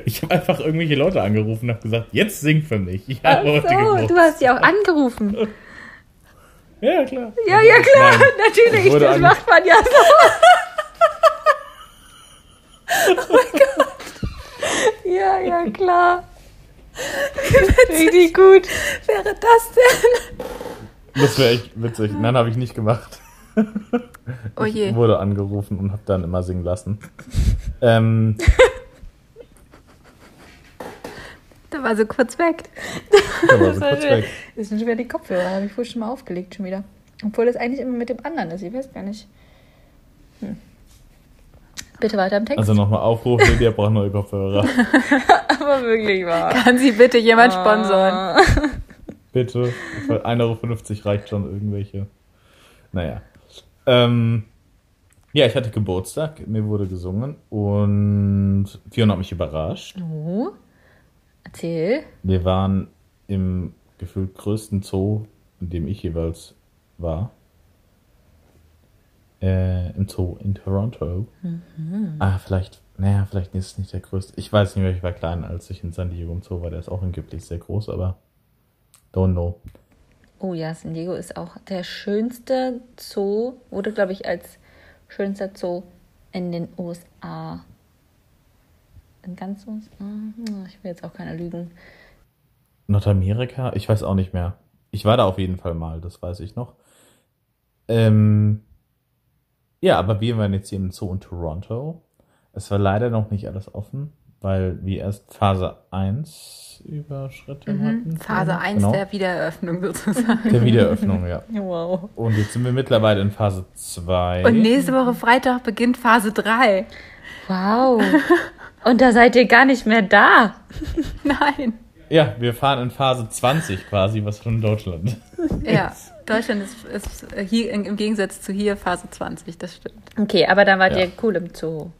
Ich habe einfach irgendwelche Leute angerufen und habe gesagt, jetzt sing für mich. Ich habe heute So, du Geburtstag. hast sie auch angerufen. Ja, klar. Ja, ja, klar, Nein. natürlich. Ich Das an- macht man ja so. oh mein Gott. Ja, ja, klar. Richtig gut. Wäre das denn? Das wäre echt witzig. Nein, habe ich nicht gemacht. Oh je. Ich wurde angerufen und habe dann immer singen lassen. ähm, Da war sie kurz weg. da war sie war kurz schön. weg. Das sind schon wieder die Kopfhörer, habe ich wohl schon mal aufgelegt, schon wieder. Obwohl das eigentlich immer mit dem anderen ist, ich weiß gar nicht. Hm. Bitte weiter im Text. Also nochmal Aufruf, Lydia braucht neue Kopfhörer. aber wirklich wahr. Kann sie bitte jemand sponsoren? Bitte. Für 1,50 Euro reicht schon irgendwelche. Naja. Ähm, ja, ich hatte Geburtstag, mir wurde gesungen und Fiona hat mich überrascht. Oh. Erzähl. Wir waren im gefühlt größten Zoo, in dem ich jeweils war. Äh, Im Zoo in Toronto. Ah, vielleicht, naja, vielleicht ist es nicht der größte. Ich weiß nicht mehr, ich war klein, als ich in San Diego im Zoo war. Der ist auch angeblich sehr groß, aber don't know. Oh ja, San Diego ist auch der schönste Zoo, wurde, glaube ich, als schönster Zoo in den USA. In ganz USA? Hm, Ich will jetzt auch keine Lügen. Nordamerika? Ich weiß auch nicht mehr. Ich war da auf jeden Fall mal, das weiß ich noch. Ähm, ja, aber wir waren jetzt hier im Zoo in Toronto. Es war leider noch nicht alles offen, weil wir erst Phase 1 überschritten hatten. Phase 1 Genau. der Wiedereröffnung sozusagen. der Wiedereröffnung, ja. Wow. Und jetzt sind wir mittlerweile in Phase 2. Und nächste Woche Freitag beginnt Phase 3. Wow. Und da seid ihr gar nicht mehr da. Nein. Ja, wir fahren in Phase 20 quasi, was von Deutschland. Ja, Deutschland ist, ist hier im Gegensatz zu hier Phase 20, das stimmt. Okay, aber dann wart Ja. ihr cool im Zoo.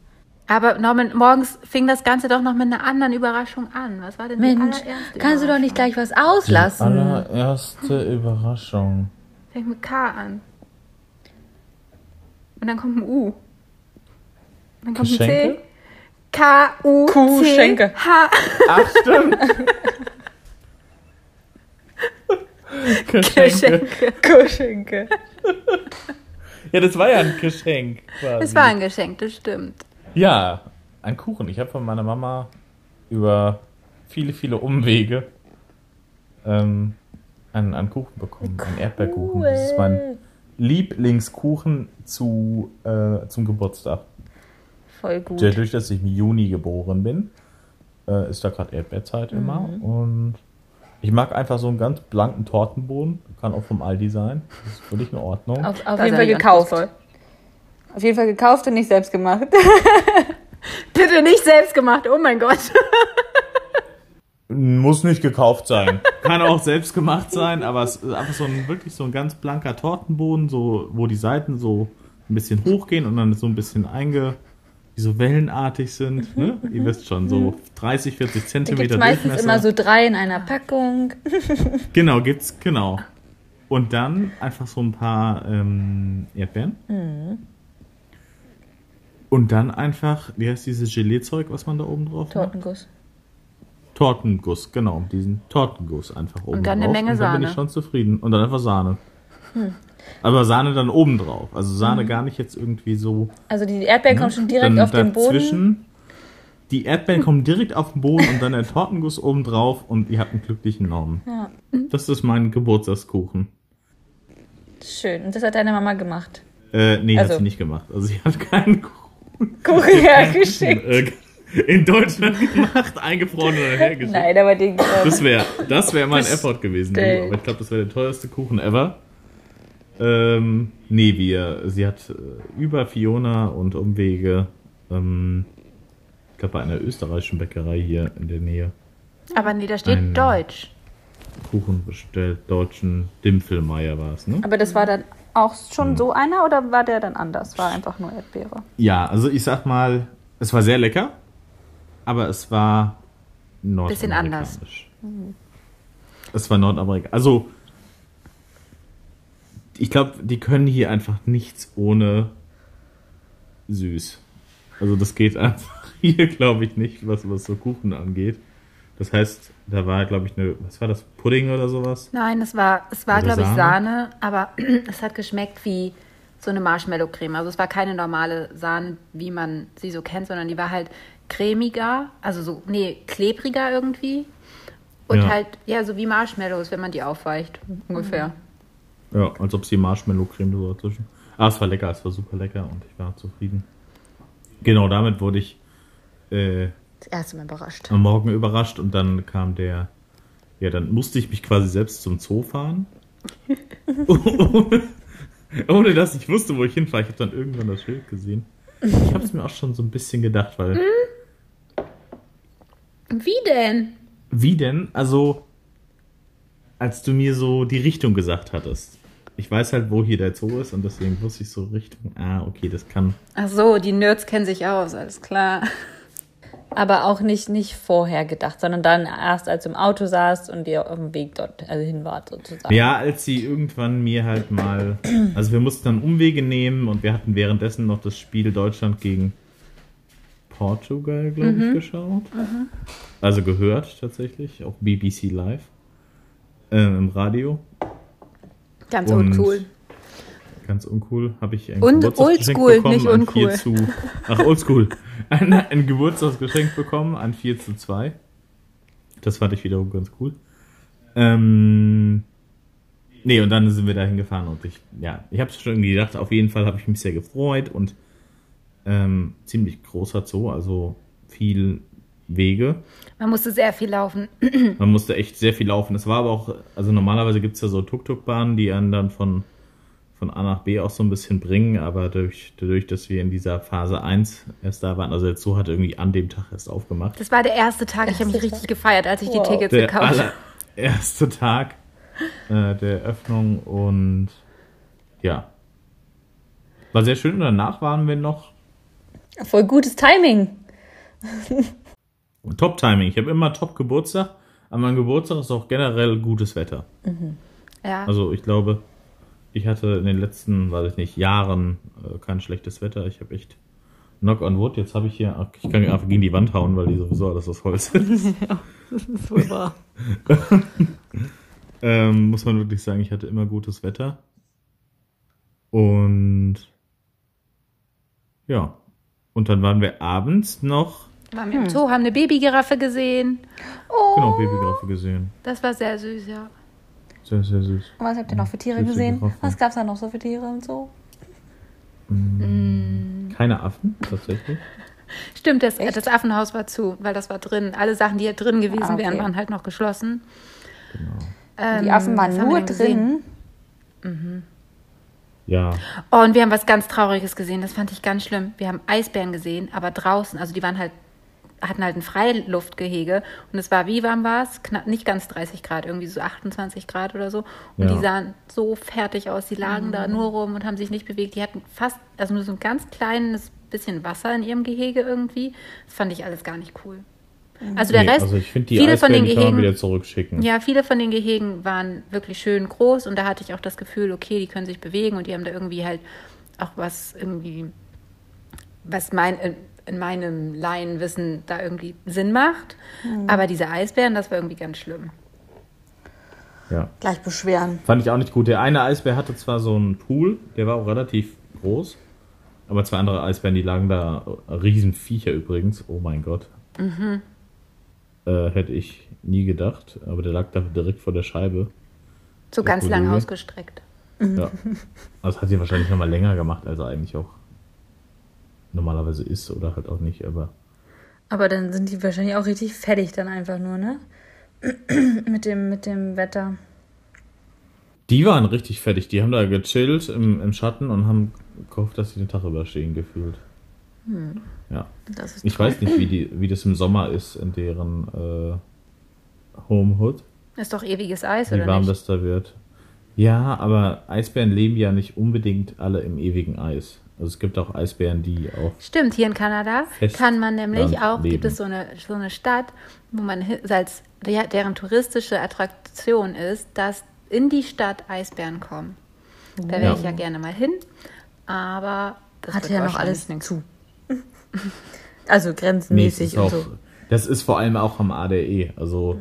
Aber Norman, morgens fing das Ganze doch noch mit einer anderen Überraschung an. Was war denn die Mensch, allererste kannst du doch nicht gleich was auslassen? allererste Überraschung. Fängt mit K an. Und dann kommt ein U. Und dann kommt ein Geschenke? Kuh, C, Schenke. H. Ach, stimmt. Geschenke. Geschenke. Ja, das war ja ein Geschenk. Quasi. Es war ein Geschenk, das stimmt. Ja, ein Kuchen. Ich habe von meiner Mama über viele, viele Umwege ähm, einen, einen Kuchen bekommen. Einen Erdbeerkuchen. Das ist mein Lieblingskuchen zu, äh, zum Geburtstag. Voll gut. Dadurch, dass ich im Juni geboren bin, äh, ist da gerade Erdbeerzeit immer. Und ich mag einfach so einen ganz blanken Tortenboden. Kann auch vom Aldi sein. Das ist völlig in Ordnung. Auf, auf jeden Fall gekauft. Auf jeden Fall gekauft und nicht selbst gemacht. Bitte nicht selbst gemacht, oh mein Gott. Muss nicht gekauft sein. Kann auch selbst gemacht sein, aber es ist einfach so ein wirklich so ein ganz blanker Tortenboden, so wo die Seiten so ein bisschen hochgehen und dann so ein bisschen einge, die so wellenartig sind. Ne? Ihr wisst schon, so 30, 40 Da gibt Zentimeter es meistens Durchmesser. immer so drei in einer Packung. Genau, gibt's, genau. Und dann einfach so ein paar ähm, Erdbeeren. Und dann einfach, wie heißt dieses Gelee-Zeug, was man da oben drauf macht? Tortenguss. Tortenguss, genau. Diesen Tortenguss einfach oben dann eine drauf. Menge Und dann bin Sahne. ich schon zufrieden. Und dann einfach Sahne. Aber Sahne dann oben drauf. Also Sahne gar nicht jetzt irgendwie so. Also die Erdbeeren kommen schon direkt dann auf den Boden. Die Erdbeeren kommen direkt auf den Boden und dann der Tortenguss oben drauf und ihr habt einen glücklichen Normen. Ja, Das ist mein Geburtstagskuchen. schön. Und das hat deine Mama gemacht. Äh, nee, hat Also- sie nicht gemacht. Also sie hat keinen Kuchen Kuchen hergeschickt. äh, in Deutschland gemacht, eingefroren oder hergeschickt. Nein, aber den. Das wäre das wär mein Effort gewesen. Aber ich glaube, das wäre der teuerste Kuchen ever. Ähm, nee, wir, sie hat äh, über Fiona und Umwege, ähm, ich glaube, bei einer österreichischen Bäckerei hier in der Nähe Aber nee, da steht Deutsch. Kuchen bestellt. Deutschen Dimfelmeier war es, ne? aber das war dann auch schon so einer oder war der dann anders? War einfach nur Erdbeere. Ja, also ich sag mal, es war sehr lecker, aber es war Bisschen anders. nordamerikanisch. Es war Nordamerika. Also, ich glaube, die können hier einfach nichts ohne süß. Also das geht einfach hier, glaube ich, nicht, was, was so Kuchen angeht. Das heißt, da war, glaube ich, eine, was war das, Pudding oder sowas? Nein, es war, es war glaube ich, Sahne? Aber es hat geschmeckt wie so eine Marshmallow-Creme. Also es war keine normale Sahne, wie man sie so kennt, sondern die war halt cremiger, also so, nee, klebriger irgendwie. Und Ja. halt, ja, so wie Marshmallows, wenn man die aufweicht, ungefähr. Ja, als ob sie Marshmallow-Creme drüber dazwischen. Ah, es war lecker, es war super lecker und ich war zufrieden. Genau, damit wurde ich äh, Das erste Mal überrascht. am Morgen überrascht und dann kam der, ja, dann musste ich mich quasi selbst zum Zoo fahren. ohne, ohne dass ich wusste, wo ich hinfahre. Ich habe dann irgendwann das Schild gesehen. Ich habe es mir auch schon so ein bisschen gedacht, weil, Wie denn? wie denn? Also, als du mir so die Richtung gesagt hattest. Ich weiß halt, wo hier der Zoo ist und deswegen wusste ich so Richtung, ah, okay, das kann. Ach so, die Nerds kennen sich aus, alles klar. Aber auch nicht, nicht vorher gedacht, sondern dann erst, als du im Auto saßt und ihr auf dem Weg dort also hin wart, sozusagen. Ja, als sie irgendwann mir halt mal. Also wir mussten dann Umwege nehmen und wir hatten währenddessen noch das Spiel Deutschland gegen Portugal, glaube ich, geschaut. Also gehört tatsächlich, auf BBC Live. Ähm, Im Radio. Ganz Und uncool. Ganz uncool. Habe ich ein Und Geburtstagsgeschenk oldschool, bekommen nicht an uncool. 4 zu. Ach, oldschool. Ein, ein Geburtstagsgeschenk bekommen an 4 zu 2. Das fand ich wiederum ganz cool. Ähm, nee, und dann sind wir da hingefahren und ich, ja, ich habe schon irgendwie gedacht, auf jeden Fall habe ich mich sehr gefreut und ähm, ziemlich großer Zoo, also viel Wege. Man musste sehr viel laufen. Man musste echt sehr viel laufen. Es war aber auch, also normalerweise gibt es ja so Tuk-Tuk-Bahnen, die einen dann von, von A nach B auch so ein bisschen bringen, aber durch, dadurch, dass wir in dieser Phase 1 erst da waren, also der Zoo hat irgendwie an dem Tag erst aufgemacht. Das war der erste Tag. Ich habe mich richtig gefeiert, als ich die Wow. Tickets Der gekauft habe. allererste Tag äh, der Öffnung und ja. War sehr schön und danach waren wir noch Voll gutes Timing. Top-Timing. Ich habe immer Top-Geburtstag. An meinem Geburtstag ist auch generell gutes Wetter. Ja. Also ich glaube, ich hatte in den letzten, weiß ich nicht, Jahren äh, kein schlechtes Wetter. Ich habe echt Knock on Wood. Jetzt habe ich hier, ach, ich kann einfach gegen die Wand hauen, weil die sowieso alles aus Holz ist. ähm, muss man wirklich sagen, ich hatte immer gutes Wetter. Und ja. Und dann waren wir abends noch, waren wir im Zoo, haben eine Babygiraffe gesehen. Oh, genau, Babygiraffe gesehen. Das war sehr süß, ja. Sehr, sehr süß. Und was habt ihr noch für Tiere Süße gesehen? Giraffe. Was gab's da noch so für Tiere und so? Keine Affen, tatsächlich. Stimmt, das, Echt? das Affenhaus war zu, weil das war drin. Alle Sachen, die hier drin gewesen Ah, okay. wären, waren halt noch geschlossen. Genau. Die Ähm, Affen waren nur drin. Ja. Oh, und wir haben was ganz Trauriges gesehen. Das fand ich ganz schlimm. Wir haben Eisbären gesehen, aber draußen. Also die waren halt, hatten halt ein Freiluftgehege. Und es war, wie warm war es? Knapp, nicht ganz 30 Grad, irgendwie so 28 Grad oder so. Und Ja. die sahen so fertig aus. Die lagen da nur rum und haben sich nicht bewegt. Die hatten fast, also nur so ein ganz kleines bisschen Wasser in ihrem Gehege irgendwie. Das fand ich alles gar nicht cool. Also der Nee, Rest, also ich finde die viele von den Gehegen, wieder zurückschicken. ja, viele von den Gehegen waren wirklich schön groß und da hatte ich auch das Gefühl, okay, die können sich bewegen und die haben da irgendwie halt auch was irgendwie, was mein, in, in meinem Laienwissen da irgendwie Sinn macht. Aber diese Eisbären, das war irgendwie ganz schlimm. Ja. Gleich beschweren. Fand ich auch nicht gut. Der eine Eisbär hatte zwar so einen Pool, der war auch relativ groß, aber zwei andere Eisbären, die lagen da, äh, Riesenviecher übrigens, oh mein Gott. Mhm. Äh, hätte ich nie gedacht, aber der lag da direkt vor der Scheibe. So Der ganz lang Kollege. ausgestreckt. Ja. Also hat sie wahrscheinlich nochmal länger gemacht, als er eigentlich auch normalerweise ist oder halt auch nicht, aber Aber dann sind die wahrscheinlich auch richtig fertig dann einfach nur, ne? mit, dem, mit dem Wetter. die waren richtig fertig. Die haben da gechillt im, im Schatten und haben gehofft, dass sie den Tag überstehen gefühlt. Ja. Das ist Ich weiß nicht, wie, die, wie das im Sommer ist in deren äh, Homehood, Ist doch ewiges Eis, wie oder warm nicht? das da wird. Ja, aber Eisbären leben ja nicht unbedingt alle im ewigen Eis. Also es gibt auch Eisbären, die auch. Stimmt, hier in Kanada kann man nämlich auch, gibt leben. es so eine, so eine Stadt, wo man als der- deren touristische Attraktion ist, dass in die Stadt Eisbären kommen. Da wäre Ja. ich ja gerne mal hin, aber Das Hatte wird ja noch alles nix. zu. Also Nee, grenzenmäßig ist und auch, so. Das ist vor allem auch am ADE. Also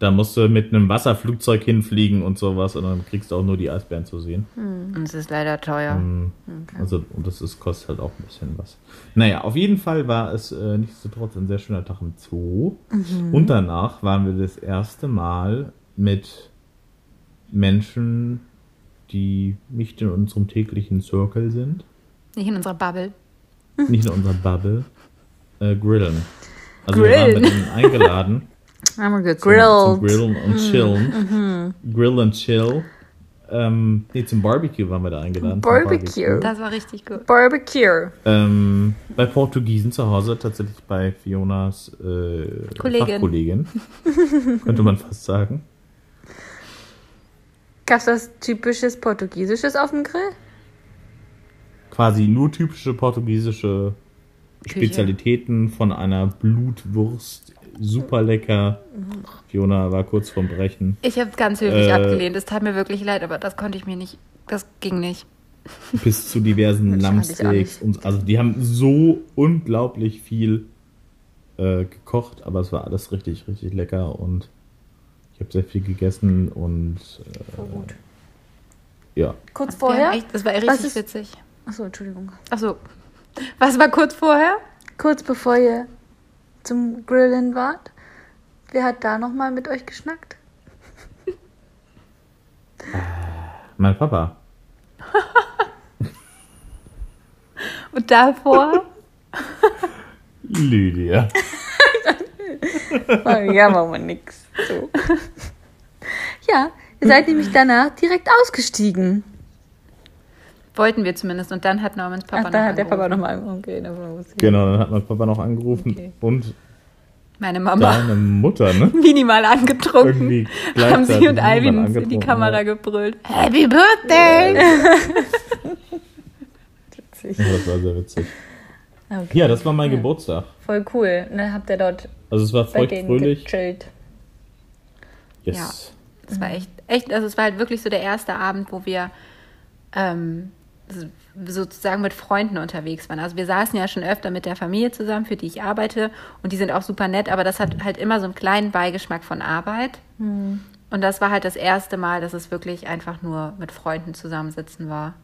da musst du mit einem Wasserflugzeug hinfliegen und sowas und dann kriegst du auch nur die Eisbären zu sehen. Und es ist leider teuer. Ähm, Also, und das ist, kostet halt auch ein bisschen was. Naja, auf jeden Fall war es äh, nichtsdestotrotz ein sehr schöner Tag im Zoo. Und danach waren wir das erste Mal mit Menschen, die nicht in unserem täglichen Circle sind, Nicht in unserer Bubble. nicht in unserer Bubble, äh, grillen. Also wir waren Grillen. mit ihnen eingeladen Haben wir zum, zum gegrillt. Grillen und Chillen. Grill and Chill. Ähm, nee, zum Barbecue waren wir da eingeladen. zum Barbecue. Das war richtig gut. Barbecue. Ähm, bei Portugiesen zu Hause, tatsächlich bei Fionas äh, Kollegin. Fachkollegin, könnte man fast sagen. Gab's was typisches Portugiesisches auf dem Grill? Quasi nur typische portugiesische Küche. Spezialitäten von einer Blutwurst. Super lecker. Fiona war kurz vorm Brechen. Ich habe ganz höflich Äh, abgelehnt. Es tat mir wirklich leid, aber das konnte ich mir nicht. Das ging nicht. Bis zu diversen Lammsteaks. Und, also die haben so unglaublich viel äh, gekocht, aber es war alles richtig, richtig lecker und ich habe sehr viel gegessen und äh, gut. ja. Kurz vorher? Echt, das war Was richtig ist- witzig. Achso, Entschuldigung. Achso. Was war kurz vorher? Kurz bevor ihr zum Grillen wart, wer hat da nochmal mit euch geschnackt? Mein Papa. Und davor? Lydia. Ja, machen wir nix. So. Ja, ihr seid nämlich danach direkt ausgestiegen. Wollten wir zumindest. Und dann hat Normans Papa Ach, da noch hat der Papa angerufen. nochmal. Okay, wusste ich. Genau, dann hat mein Papa noch angerufen Okay. und Meine Mama. deine Mutter, ne? Minimal angetrunken. Irgendwie Haben sie und Alvin in die Kamera ja. gebrüllt. Happy Birthday! Witzig. Ja, das war sehr witzig. Okay. Ja, das war mein Geburtstag. Voll cool. Und dann habt ihr dort Also es war bei feucht denen fröhlich. gechillt. Yes. Das war echt, echt, also es war halt wirklich so der erste Abend, wo wir ähm, sozusagen mit Freunden unterwegs waren. Also wir saßen ja schon öfter mit der Familie zusammen, für die ich arbeite und die sind auch super nett, aber das hat halt immer so einen kleinen Beigeschmack von Arbeit. Und das war halt das erste Mal, dass es wirklich einfach nur mit Freunden zusammensitzen war.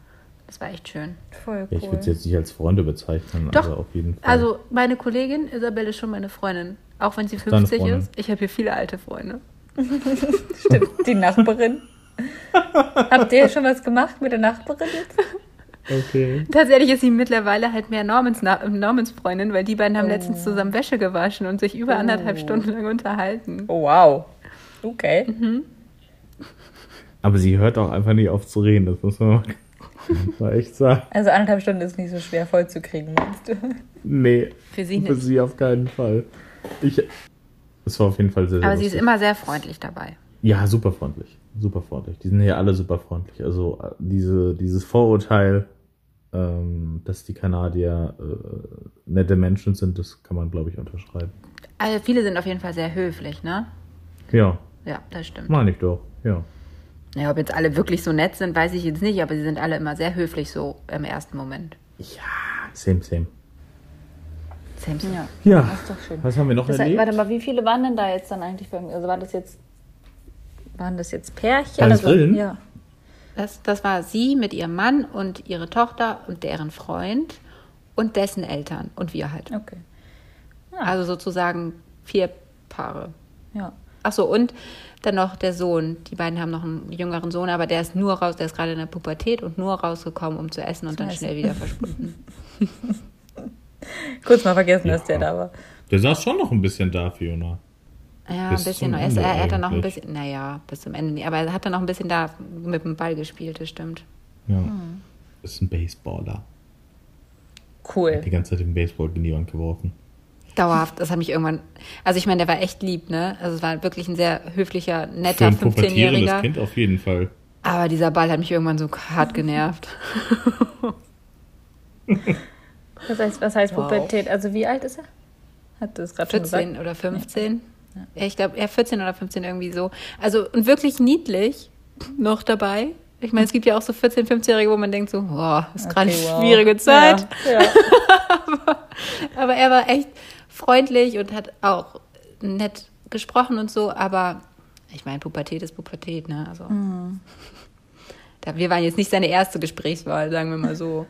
Das war echt schön. Voll Ja, ich cool. würde es jetzt nicht als Freunde bezeichnen, Doch. aber auf jeden Fall. Also meine Kollegin Isabelle ist schon meine Freundin, auch wenn sie deine 50 Freundin. ist. Ich habe hier viele alte Freunde. Stimmt, die Nachbarin. Habt ihr schon was gemacht mit der Nachbarin jetzt? Okay. Tatsächlich ist sie mittlerweile halt mehr Normans, Normans Freundin, weil die beiden haben Oh. letztens zusammen Wäsche gewaschen und sich über anderthalb Stunden lang unterhalten. Oh, wow. Okay. Aber sie hört auch einfach nicht auf zu reden, das muss man mal, mal echt sagen. Also anderthalb Stunden ist nicht so schwer vollzukriegen, meinst du? Nee, Für sie für nicht. sie auf keinen Fall. Ich, es war auf jeden Fall sehr, sehr Aber sie ist lustig. immer sehr freundlich dabei. Ja, super freundlich. Super freundlich. Die sind hier alle super freundlich. Also äh, diese, dieses Vorurteil, ähm, dass die Kanadier äh, nette Menschen sind, das kann man, glaube ich, unterschreiben. Also viele sind auf jeden Fall sehr höflich, ne? Ja, Ja, das stimmt. meine ich doch. Ja. Ja, ob jetzt alle wirklich so nett sind, weiß ich jetzt nicht, aber sie sind alle immer sehr höflich so im ersten Moment. Ja, same, same. Same, same. Ja. Ja, Das ist doch schön. was haben wir noch Das heißt, erlebt? warte mal, wie viele waren denn da jetzt dann eigentlich? Für, also war das jetzt, waren das jetzt Pärchen? Alles Also, Grillen? ja. Das, das war sie mit ihrem Mann und ihre Tochter und deren Freund und dessen Eltern und wir halt. Okay. Also sozusagen vier Paare. Ja. Ach so, und dann noch der Sohn. Die beiden haben noch einen jüngeren Sohn, aber der ist nur raus, der ist gerade in der Pubertät und nur rausgekommen, um zu essen und Zum dann Essen. schnell wieder verschwunden. Kurz mal vergessen, Ja. dass der da war. Der saß schon noch ein bisschen da, Fiona. Ja, ein Bis bisschen. Er, er hat dann noch ein bisschen, naja, bis zum Ende nicht, aber er hat dann noch ein bisschen da mit dem Ball gespielt, das stimmt. Ja. Hm. Ist ein Baseballer. Cool. Die ganze Zeit den Baseball in die Wand geworfen. Dauerhaft, das hat mich irgendwann, also ich meine, der war echt lieb, ne? Also es war wirklich ein sehr höflicher, netter ein pubertierendes 15-Jähriger. Kind auf jeden Fall. Aber dieser Ball hat mich irgendwann so hart genervt. Was heißt, was heißt Wow. Pubertät? Also wie alt ist er? Hat du es gerade schon 14 gesagt? oder 15. Ja, ich glaube, ja, 14 oder 15 irgendwie so. Also, und wirklich niedlich noch dabei. Ich meine, es gibt ja auch so 14-, 15-Jährige, wo man denkt so, boah, ist gerade Okay, eine wow. schwierige Zeit. Ja, ja. Aber er war echt freundlich und hat auch nett gesprochen und so. Aber ich meine, Pubertät ist Pubertät, ne? Also, da, wir waren jetzt nicht seine erste Gesprächswahl, sagen wir mal so.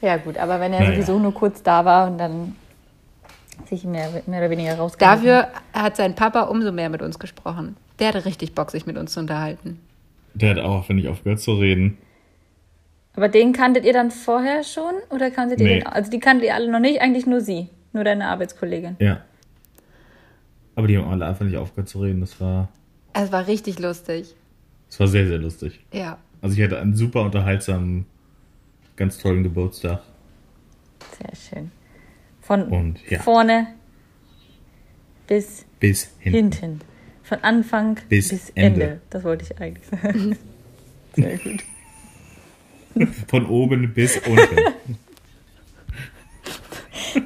ja, gut, aber wenn er Naja. sowieso nur kurz da war und dann sich mehr, mehr oder weniger rausgehalten Dafür hat sein Papa umso mehr mit uns gesprochen. Der hatte richtig Bock, sich mit uns zu unterhalten. Der hat auch, finde ich, aufgehört zu reden. Aber den kanntet ihr dann vorher schon? Oder kanntet ihr Nee. den? Also die kanntet ihr alle noch nicht, eigentlich nur sie. Nur deine Arbeitskollegin. Ja. Aber die haben alle einfach nicht aufgehört zu reden. Das war, Es war richtig lustig. das war sehr, sehr lustig. Ja. Also ich hatte einen super unterhaltsamen, ganz tollen Geburtstag. Sehr schön. Von Und, ja. vorne bis Bis hin. hinten. Von Anfang Bis bis, Ende. Ende. Das wollte ich eigentlich sagen. Sehr gut. Von oben bis unten.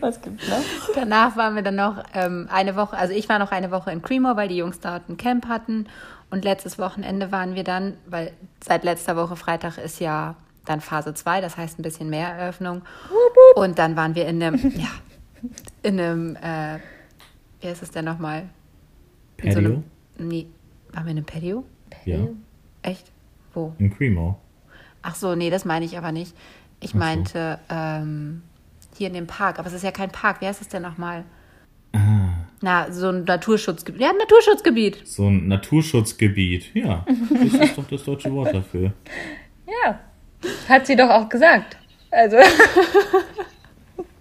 Was gibt's noch? Danach waren wir dann noch ähm, eine Woche, also ich war noch eine Woche in Cremor, weil die Jungs dort ein Camp hatten. Und letztes Wochenende waren wir dann, weil seit letzter Woche Freitag ist ja dann Phase 2, das heißt ein bisschen mehr Eröffnung. Und dann waren wir in einem, ja, in einem, äh, wie heißt es denn nochmal? In so Patio? einem, nee, waren wir in einem Patio? Ja. Echt? Wo? In Cremo. Ach so, nee, das meine ich aber nicht. Ich so. meinte ähm, hier in dem Park, aber es ist ja kein Park. Wie heißt es denn nochmal? Ah, Na, so ein Naturschutzgebiet. Ja, ein Naturschutzgebiet. so ein Naturschutzgebiet. Ja, das ist doch das deutsche Wort dafür. Ja. Hat sie doch auch gesagt. Also.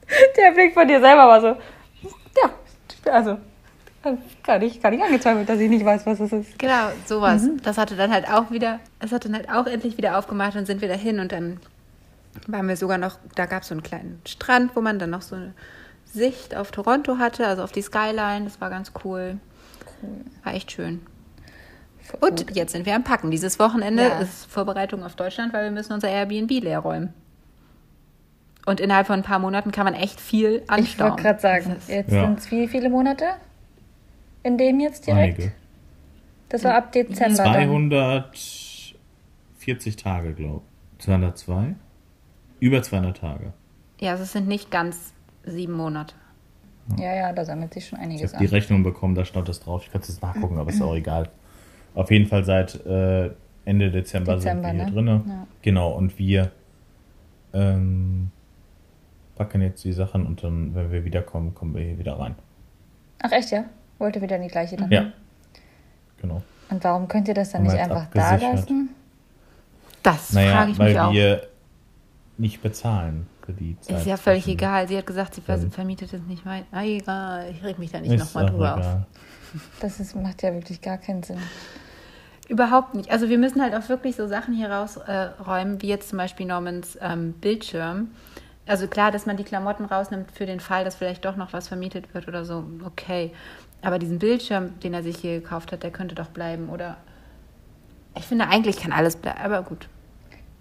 der Blick von dir selber war so. Ja, also. Gar nicht, gar nicht angezweifelt, dass ich nicht weiß, was es ist. Genau, sowas. Das hatte dann halt auch wieder, es hat dann halt auch endlich wieder aufgemacht und sind wir dahin und dann waren wir sogar noch, da gab es so einen kleinen Strand, wo man dann noch so eine Sicht auf Toronto hatte, also auf die Skyline. Das war ganz cool. War echt schön. Und jetzt sind wir am Packen. Dieses Wochenende Ja. ist Vorbereitung auf Deutschland, weil wir müssen unser Airbnb leer räumen. Und innerhalb von ein paar Monaten kann man echt viel Ich anstauen. wollte gerade sagen, jetzt Ja. sind es wie viele Monate? In dem jetzt direkt? Einige. Das war ab Dezember. Dann. 240 Tage, glaube ich. 202? Über 200 Tage. Ja, also es sind nicht ganz sieben Monate. Ja, ja, da sammelt sich schon Ich einiges habe die. Rechnung bekommen, da stand das drauf. Ich kann es jetzt nachgucken, aber ist auch egal. Auf jeden Fall seit äh, Ende Dezember, Dezember, sind wir ne? hier drin. Ja. Genau, und wir ähm, packen jetzt die Sachen und dann, wenn wir wiederkommen, kommen wir hier wieder rein. Ach echt, ja? Wollte wieder in die gleiche dann? Ja. Genau. Und warum könnt ihr das dann nicht einfach da lassen? Das Naja, frage ich weil mich auch. wir nicht bezahlen für die Zeit. Ist ja völlig zwischen- egal. Sie hat gesagt, sie vermietet es nicht weiter. Ah, egal, ich reg mich da nicht nochmal drüber auf. egal. Das ist, macht ja wirklich gar keinen Sinn. Überhaupt nicht. Also wir müssen halt auch wirklich so Sachen hier rausräumen, äh, wie jetzt zum Beispiel Normans ähm, Bildschirm. Also klar, dass man die Klamotten rausnimmt für den Fall, dass vielleicht doch noch was vermietet wird oder so, okay. Aber diesen Bildschirm, den er sich hier gekauft hat, der könnte doch bleiben, oder? Ich finde, eigentlich kann alles bleiben, aber gut.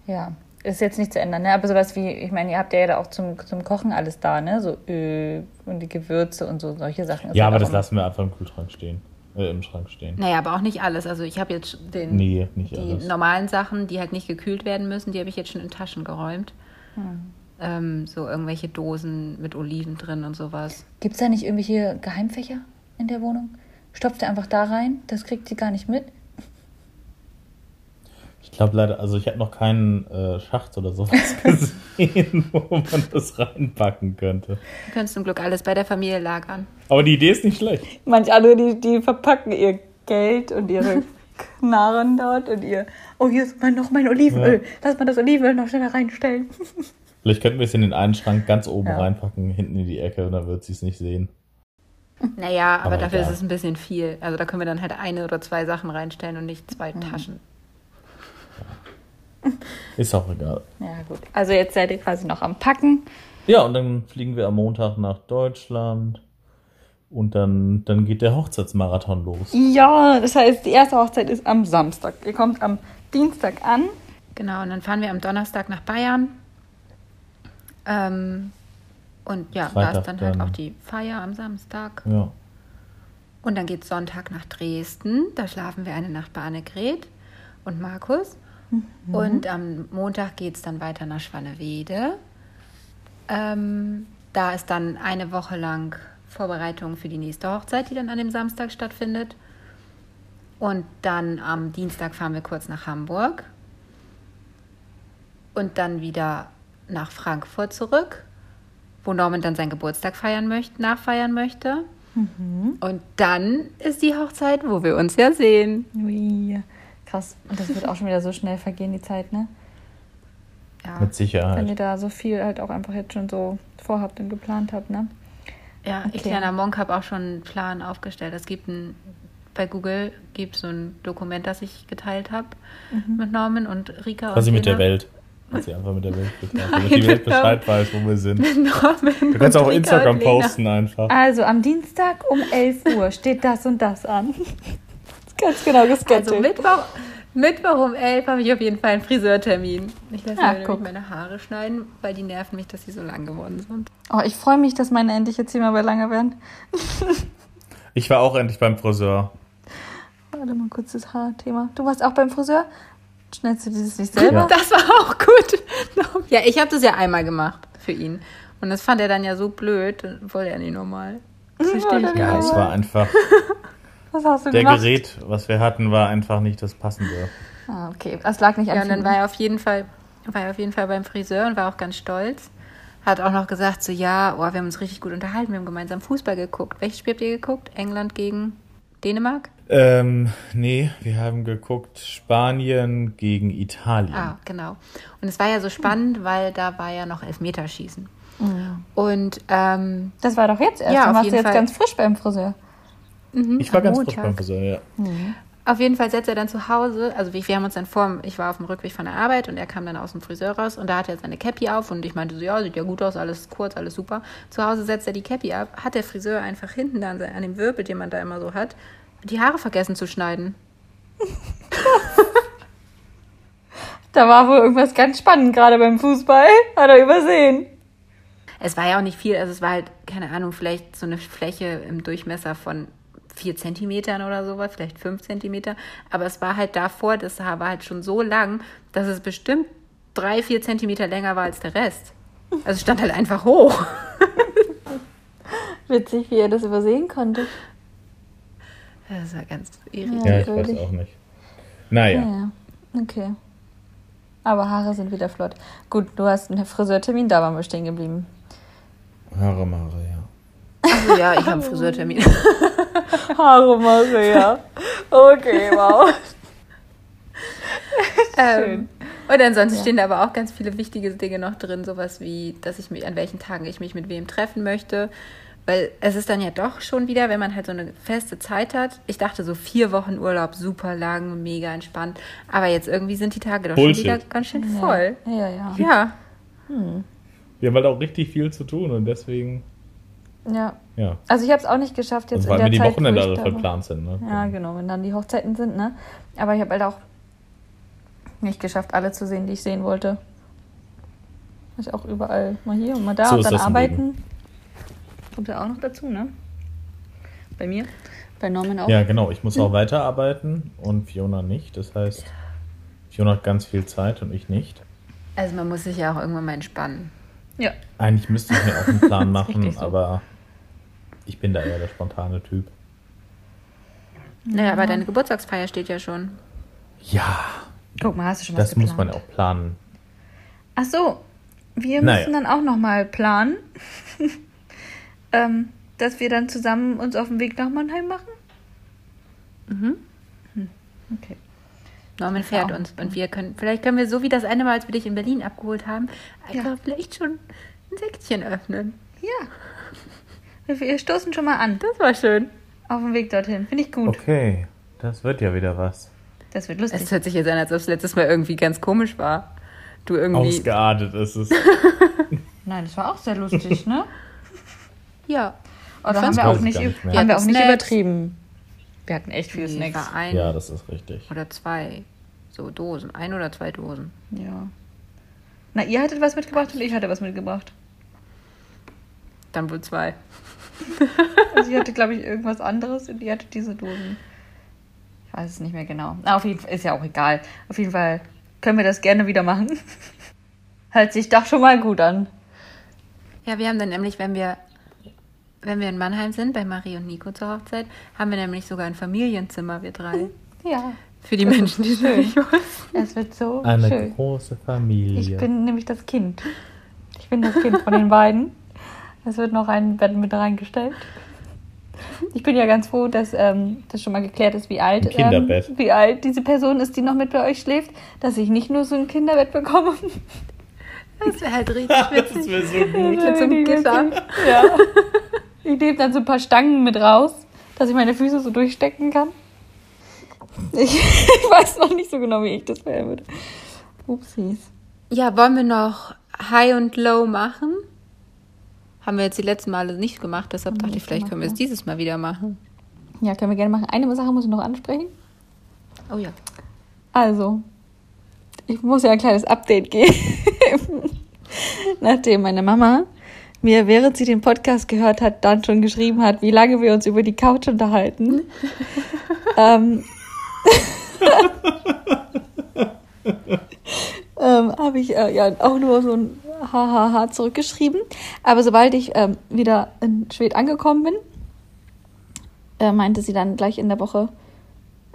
Ja, ist jetzt nicht zu ändern, ne? Aber sowas wie, ich meine, ihr habt ja da auch zum, zum Kochen alles da, ne? So Öl und die Gewürze und so solche Sachen. ist Ja, aber das immer- lassen wir einfach im Kühlschrank stehen. Äh, im Schrank stehen. Naja, aber auch nicht alles. Also ich habe jetzt den, Nee, nicht die alles. normalen Sachen, die halt nicht gekühlt werden müssen, die habe ich jetzt schon in Taschen geräumt. Ähm, so irgendwelche Dosen mit Oliven drin und sowas. Gibt's da nicht irgendwelche Geheimfächer in der Wohnung? Stopft ihr einfach da rein, das kriegt sie gar nicht mit. Ich glaube leider, also ich habe noch keinen äh, Schacht oder sowas gesehen, wo man das reinpacken könnte. Du kannst zum Glück alles bei der Familie lagern. Aber die Idee ist nicht schlecht. Manch andere, die, die verpacken ihr Geld und ihre Knarren dort und ihr, oh, hier ist mein, noch mein Olivenöl. Lass mal das Olivenöl noch schneller reinstellen. Vielleicht könnten wir es in den einen Schrank ganz oben Ja. reinpacken, hinten in die Ecke, und dann wird sie es nicht sehen. Naja, aber, Aber dafür egal. ist es ein bisschen viel. Also da können wir dann halt eine oder zwei Sachen reinstellen und nicht zwei Mhm. Taschen. Ist auch egal. Ja, gut. Also jetzt seid ihr quasi noch am Packen. Ja, und dann fliegen wir am Montag nach Deutschland. Und dann, dann geht der Hochzeitsmarathon los. Ja, das heißt, die erste Hochzeit ist am Samstag. Ihr kommt am Dienstag an. Genau, und dann fahren wir am Donnerstag nach Bayern. Ähm, und ja, da Freitag ist dann halt dann. auch die Feier am Samstag. Ja. Und dann geht Sonntag nach Dresden. Da schlafen wir eine Nacht bei Annegret. und Markus. Und am Montag geht es dann weiter nach Schwannewede. Ähm, da ist dann eine Woche lang Vorbereitung für die nächste Hochzeit, die dann an dem Samstag stattfindet. Und dann am Dienstag fahren wir kurz nach Hamburg. Und dann wieder nach Frankfurt zurück, wo Norman dann seinen Geburtstag feiern möchte, nachfeiern möchte. Und dann ist die Hochzeit, wo wir uns ja sehen. Ui, krass. Und das wird auch schon wieder so schnell vergehen, die Zeit, ne? Ja, Mit Wenn ihr Sicherheit. da so viel halt auch einfach jetzt schon so vorhabt und geplant habt, ne? ja ich, Okay. kleiner Monk, habe auch schon einen Plan aufgestellt. Es gibt ein, bei Google gibt so ein Dokument, das ich geteilt habe mit Norman und Rika. Quasi und mit der. Welt. Dass sie einfach mit der Welt Nein, damit die Welt Bescheid weiß, wo wir sind. Norman Du kannst auch Instagram posten einfach. Also am Dienstag um 11 Uhr steht das und das an. Das ist ganz genau gesketcht. Also Mittwoch, Mittwoch um 11 habe ich auf jeden Fall einen Friseurtermin. Ich lasse Ah, mir meine Haare schneiden, weil die nerven mich, dass sie so lang geworden sind. oh, ich freue mich, dass meine endlich jetzt hier mal bei lange werden. Ich war auch endlich beim Friseur. Warte mal kurz das Haarthema. Du warst auch beim Friseur? Schnellst du dieses nicht selber? Ja. Das war auch gut. Ja, ich habe das ja einmal gemacht für ihn. Und das fand er dann ja so blöd, wollte er nicht normal. Das verstehe ich Ja, Ja, es nicht. war einfach, Was hast du der gemacht? Gerät, was wir hatten, war einfach nicht das Passende. Ah, okay. Das lag nicht an Ja, und dann war er auf jeden Fall, war er auf jeden Fall beim Friseur und war auch ganz stolz. Hat auch noch gesagt, so ja, oh, wir haben uns richtig gut unterhalten, wir haben gemeinsam Fußball geguckt. Welches Spiel habt ihr geguckt? England gegen Dänemark? Ähm, nee, wir haben geguckt Spanien gegen Italien. Ah, genau. Und es war ja so spannend, weil da war ja noch Elfmeterschießen. Und ähm, Das war doch jetzt erst. Ja, du auf warst jeden jetzt Fall. ganz frisch beim Friseur. Ich war ganz Montag. frisch beim Friseur, ja. Auf jeden Fall setzt er dann zu Hause, also wir, wir haben uns dann vor, ich war auf dem Rückweg von der Arbeit und er kam dann aus dem Friseur raus und da hat er seine Cappy auf und ich meinte so, ja, sieht ja gut aus, alles kurz, alles super. Zu Hause setzt er die Cappy ab, hat der Friseur einfach hinten da an, se- an dem Wirbel, den man da immer so hat, die Haare vergessen zu schneiden. Da war wohl irgendwas ganz spannend, gerade beim Fußball. Hat er übersehen. Es war ja auch nicht viel, also es war halt, keine Ahnung, vielleicht so eine Fläche im Durchmesser von vier Zentimetern oder sowas, vielleicht fünf Zentimeter. Aber es war halt davor, das Haar war halt schon so lang, dass es bestimmt drei, vier Zentimeter länger war als der Rest. Also es stand halt einfach hoch. Witzig, wie er das übersehen konnte. Das war ganz irritierend. Ja, ich weiß auch nicht. Naja, Ja, okay. Aber Haare sind wieder flott. Gut, du hast einen Friseurtermin, da waren wir stehen geblieben. Haare, Mare, ja. Also ja, ich habe einen Friseurtermin. Haare Maria. Okay, wow. ähm, und ansonsten stehen da aber auch ganz viele wichtige Dinge noch drin, sowas wie, dass ich mich, an welchen Tagen ich mich mit wem treffen möchte. Weil es ist dann ja doch schon wieder, wenn man halt so eine feste Zeit hat. Ich dachte so vier Wochen Urlaub, super lang, mega entspannt. Aber jetzt irgendwie sind die Tage doch Bullshit. schon wieder ganz schön voll. Ja, ja. Ja. Wir haben halt auch richtig viel zu tun und deswegen, Ja. ja. Also ich habe es auch nicht geschafft, jetzt Und in vor allem, der wenn die Wochenende verplant sind, ne? Ja, genau, wenn dann die Hochzeiten sind, ne? Aber ich habe halt auch nicht geschafft, alle zu sehen, die ich sehen wollte. Ich auch überall mal hier und mal da So und dann arbeiten. Kommt ja auch noch dazu, ne? Bei mir. Bei Norman auch. Ja, genau. Ich muss auch weiterarbeiten und Fiona nicht. Das heißt, Fiona hat ganz viel Zeit und ich nicht. Also man muss sich ja auch irgendwann mal entspannen. Ja. Eigentlich müsste ich mir auch einen Plan machen, so. aber ich bin da eher der spontane Typ. Naja, aber deine Geburtstagsfeier steht ja schon. Ja, Guck mal, hast du schon was das muss man geplant? auch planen. Ach so, wir Naja. müssen dann auch noch mal planen, ähm, dass wir dann zusammen uns auf den Weg nach Mannheim machen. Mhm. Hm, Okay. Norman fährt auch uns und wir können, vielleicht können wir so wie das eine Mal, als wir dich in Berlin abgeholt haben, einfach Ja. vielleicht schon ein Säckchen öffnen. Ja. Wir- Wir stoßen schon mal an Das war schön. auf dem Weg dorthin. Finde ich gut. Okay, das wird ja wieder was. Das wird lustig. Es hört sich jetzt an, als ob es letztes Mal irgendwie ganz komisch war. Du irgendwie. Ausgeartet ist es. Nein, das war auch sehr lustig, ne? ja. Oder haben wir auch nicht, nicht mehr. haben wir auch hatten nicht übertrieben. Wir hatten echt viel Nee, Snacks. ein Ja, das ist richtig. oder zwei so Dosen. Ein oder zwei Dosen. Ja. Na, ihr hattet was mitgebracht und ich hatte was mitgebracht. Dann wohl zwei. Also ich hatte, glaube ich, irgendwas anderes und ihr hattet diese Dosen. Ich weiß es nicht mehr genau. Na, auf jeden Fall ist ja auch egal. Auf jeden Fall können wir das gerne wieder machen. Hört sich doch schon mal gut an. Ja, wir haben dann nämlich, wenn wir, wenn wir in Mannheim sind, bei Marie und Nico zur Hochzeit, haben wir nämlich sogar ein Familienzimmer, wir drei. Ja. Für die Menschen, die es nicht. Es wird so Eine schön. große Familie. Ich bin nämlich das Kind. Ich bin das Kind von den beiden. Es wird noch ein Bett mit reingestellt. Ich bin ja ganz froh, dass ähm, das schon mal geklärt ist, wie alt. Ähm, wie alt diese Person ist, die noch mit bei euch schläft, dass ich nicht nur so ein Kinderbett bekomme. Das wäre halt richtig das witzig. wäre so gut. Mit so einem Gitter. Ja. Ich nehme dann so ein paar Stangen mit raus, dass ich meine Füße so durchstecken kann. Ich, ich weiß noch nicht so genau, wie ich das wählen würde. Upsis. Ja, wollen wir noch High und Low machen? Haben wir jetzt die letzten Male nicht gemacht, deshalb dachte ich, vielleicht können wir es dieses Mal wieder machen. Ja, können wir gerne machen. Eine Sache muss ich noch ansprechen. Oh ja. Also, ich muss ja ein kleines Update geben. Nachdem meine Mama mir, während sie den Podcast gehört hat, dann schon geschrieben hat, wie lange wir uns über die Couch unterhalten. ähm, ähm, habe ich äh, ja auch nur so ein Hahaha zurückgeschrieben. Aber sobald ich ähm, wieder in Schwed angekommen bin, äh, meinte sie dann gleich in der Woche,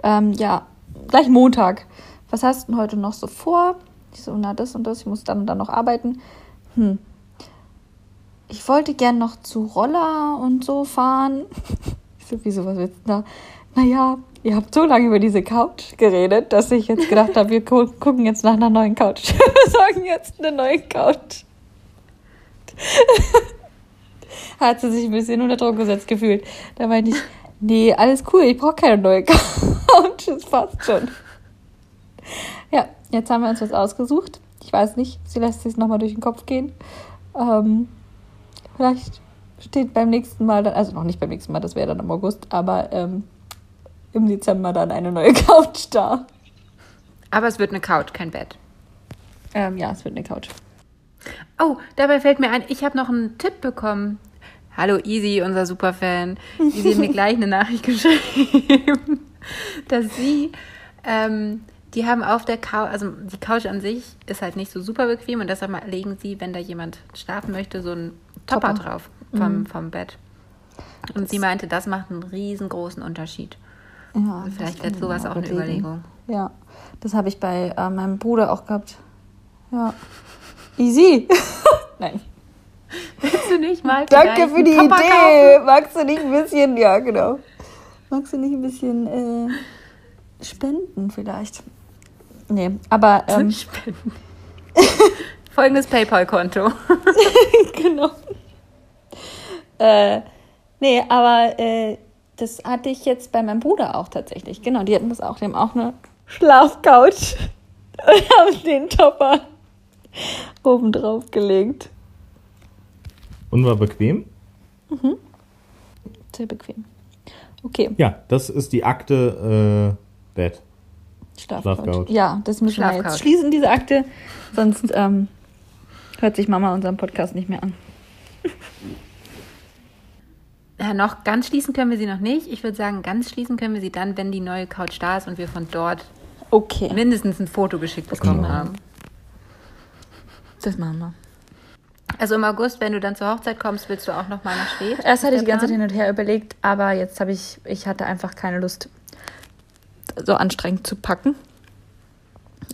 ähm, ja, gleich Montag. Was hast du denn heute noch so vor? Ich so, na, das und das, ich muss dann und dann noch arbeiten. Hm. Ich wollte gern noch zu Roller und so fahren. Ich so, wieso, was willst du da? Naja, ihr habt so lange über diese Couch geredet, dass ich jetzt gedacht habe, wir gu gucken jetzt nach einer neuen Couch. Wir besorgen jetzt eine neue Couch. Hat sie sich ein bisschen unter Druck gesetzt gefühlt. Da meinte ich, nee, alles cool, ich brauche keine neue Couch, das passt schon. Ja, jetzt haben wir uns was ausgesucht. Ich weiß nicht, sie lässt sich nochmal durch den Kopf gehen. Ähm, vielleicht steht beim nächsten Mal dann, also noch nicht beim nächsten Mal, das wäre dann im August, aber ähm, im Dezember dann eine neue Couch da. Aber es wird eine Couch, kein Bett. Ähm, ja, es wird eine Couch. Oh, dabei fällt mir ein, ich habe noch einen Tipp bekommen. Hallo Easy, unser Superfan. Easy hat mir gleich eine Nachricht geschrieben, dass sie, ähm, die haben auf der Couch, also die Couch an sich ist halt nicht so super bequem und deshalb legen sie, wenn da jemand schlafen möchte, so einen Topper, Topper. drauf vom, vom Bett. Und sie meinte, das macht einen riesengroßen Unterschied. Ja, Also Vielleicht das wäre können wir sowas auch eine überlegen. Überlegung. Ja, das habe ich bei äh, meinem Bruder auch gehabt. Ja. Easy. Nein. Willst du nicht mal Danke für die Topper Idee. Magst du nicht ein bisschen, ja, genau. Magst du nicht ein bisschen äh, spenden vielleicht? Nee, aber kaufen? ähm, Spenden. Folgendes PayPal-Konto. genau. Äh, nee, aber äh, das hatte ich jetzt bei meinem Bruder auch tatsächlich. Genau, die hatten das auch. Die haben auch eine Schlafcouch und haben den Topper oben drauf gelegt. Und war bequem? Sehr bequem. Okay, Ja, das ist die Akte äh, Bett. Schlafcouch. Schlafcouch. Ja, das müssen wir jetzt schließen, diese Akte. Sonst ähm, hört sich Mama unseren Podcast nicht mehr an. Ja, noch ganz schließen können wir sie noch nicht. Ich würde sagen, ganz schließen können wir sie dann, wenn die neue Couch da ist und wir von dort Okay, mindestens ein Foto geschickt bekommen Genau. haben. das machen wir. Also im August, wenn du dann zur Hochzeit kommst, willst du auch noch mal nach Schwed? Erst hatte ich die ganze Zeit hin und her überlegt, aber jetzt habe ich, ich hatte einfach keine Lust, so anstrengend zu packen.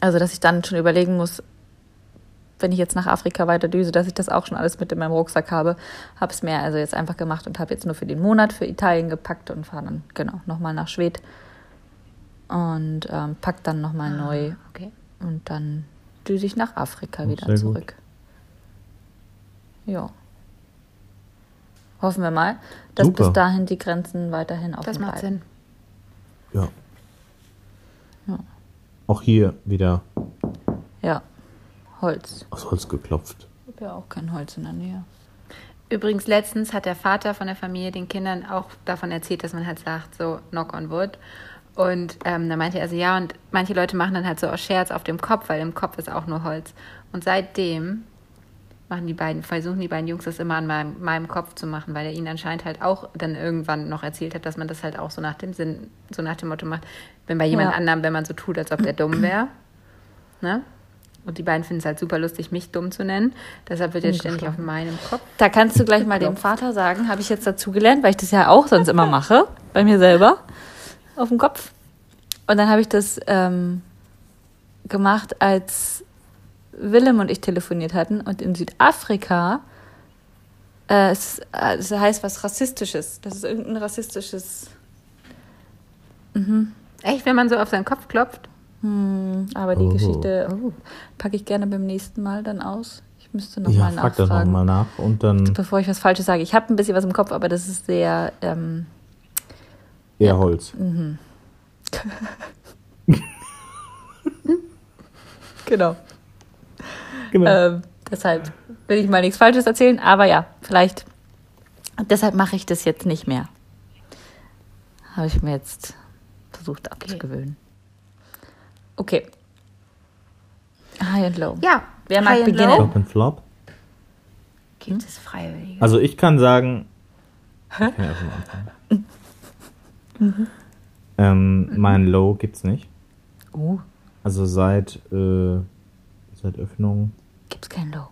Also, dass ich dann schon überlegen muss, wenn ich jetzt nach Afrika weiter düse, dass ich das auch schon alles mit in meinem Rucksack habe. Habe es mir also jetzt einfach gemacht und habe jetzt nur für den Monat für Italien gepackt und fahre dann, genau, nochmal nach Schwed. Und ähm, pack dann nochmal neu Okay. und dann düse ich nach Afrika Oh, wieder gut. zurück. Ja. Hoffen wir mal, dass Super. bis dahin die Grenzen weiterhin offen Das macht bleiben. Sinn. Ja. Ja. Auch hier wieder Ja. Holz. aus Holz geklopft. Ich habe ja auch kein Holz in der Nähe. Übrigens, letztens hat der Vater von der Familie den Kindern auch davon erzählt, dass man halt sagt, so knock on wood. Und ähm, da meinte er so, ja, und manche Leute machen dann halt so aus Scherz auf dem Kopf, weil im Kopf ist auch nur Holz. Und seitdem machen die beiden, versuchen die beiden Jungs das immer an meinem, meinem Kopf zu machen, weil er ihnen anscheinend halt auch dann irgendwann noch erzählt hat, dass man das halt auch so nach dem Sinn, so nach dem Motto macht, wenn bei jemand Ja. anderem, wenn man so tut, als ob der dumm wäre. Ne? Und die beiden finden es halt super lustig, mich dumm zu nennen. Deshalb wird jetzt ständig auf meinem Kopf. Da kannst du gleich mal dem Vater sagen, habe ich jetzt dazu gelernt, weil ich das ja auch sonst immer mache, bei mir selber, auf dem Kopf. Und dann habe ich das ähm, gemacht, als Willem und ich telefoniert hatten. Und in Südafrika, äh, es, äh, es heißt was Rassistisches. Das ist irgendein rassistisches, Echt, wenn man so auf seinen Kopf klopft? Hm, aber die Oh. Geschichte packe ich gerne beim nächsten Mal dann aus. Ich müsste Ja, nochmal frag das nachfragen. nochmal nach und dann Bevor ich was Falsches sage. Ich habe ein bisschen was im Kopf, aber das ist sehr. Ähm, eher Holz. genau. Genau. Ähm, deshalb will ich mal nichts Falsches erzählen, aber ja, vielleicht. Deshalb mache ich das jetzt nicht mehr. Habe ich mir jetzt versucht abzugewöhnen. Okay. High and Low. Ja. Wer mag High and beginnen? Low? Flop and Flop. Gibt es Freiwillige? Also ich kann sagen, ich kann ja schon anfangen. Mhm. Ähm, mein Low gibt's nicht. Oh, Also seit, äh, seit Öffnung gibt's kein Low.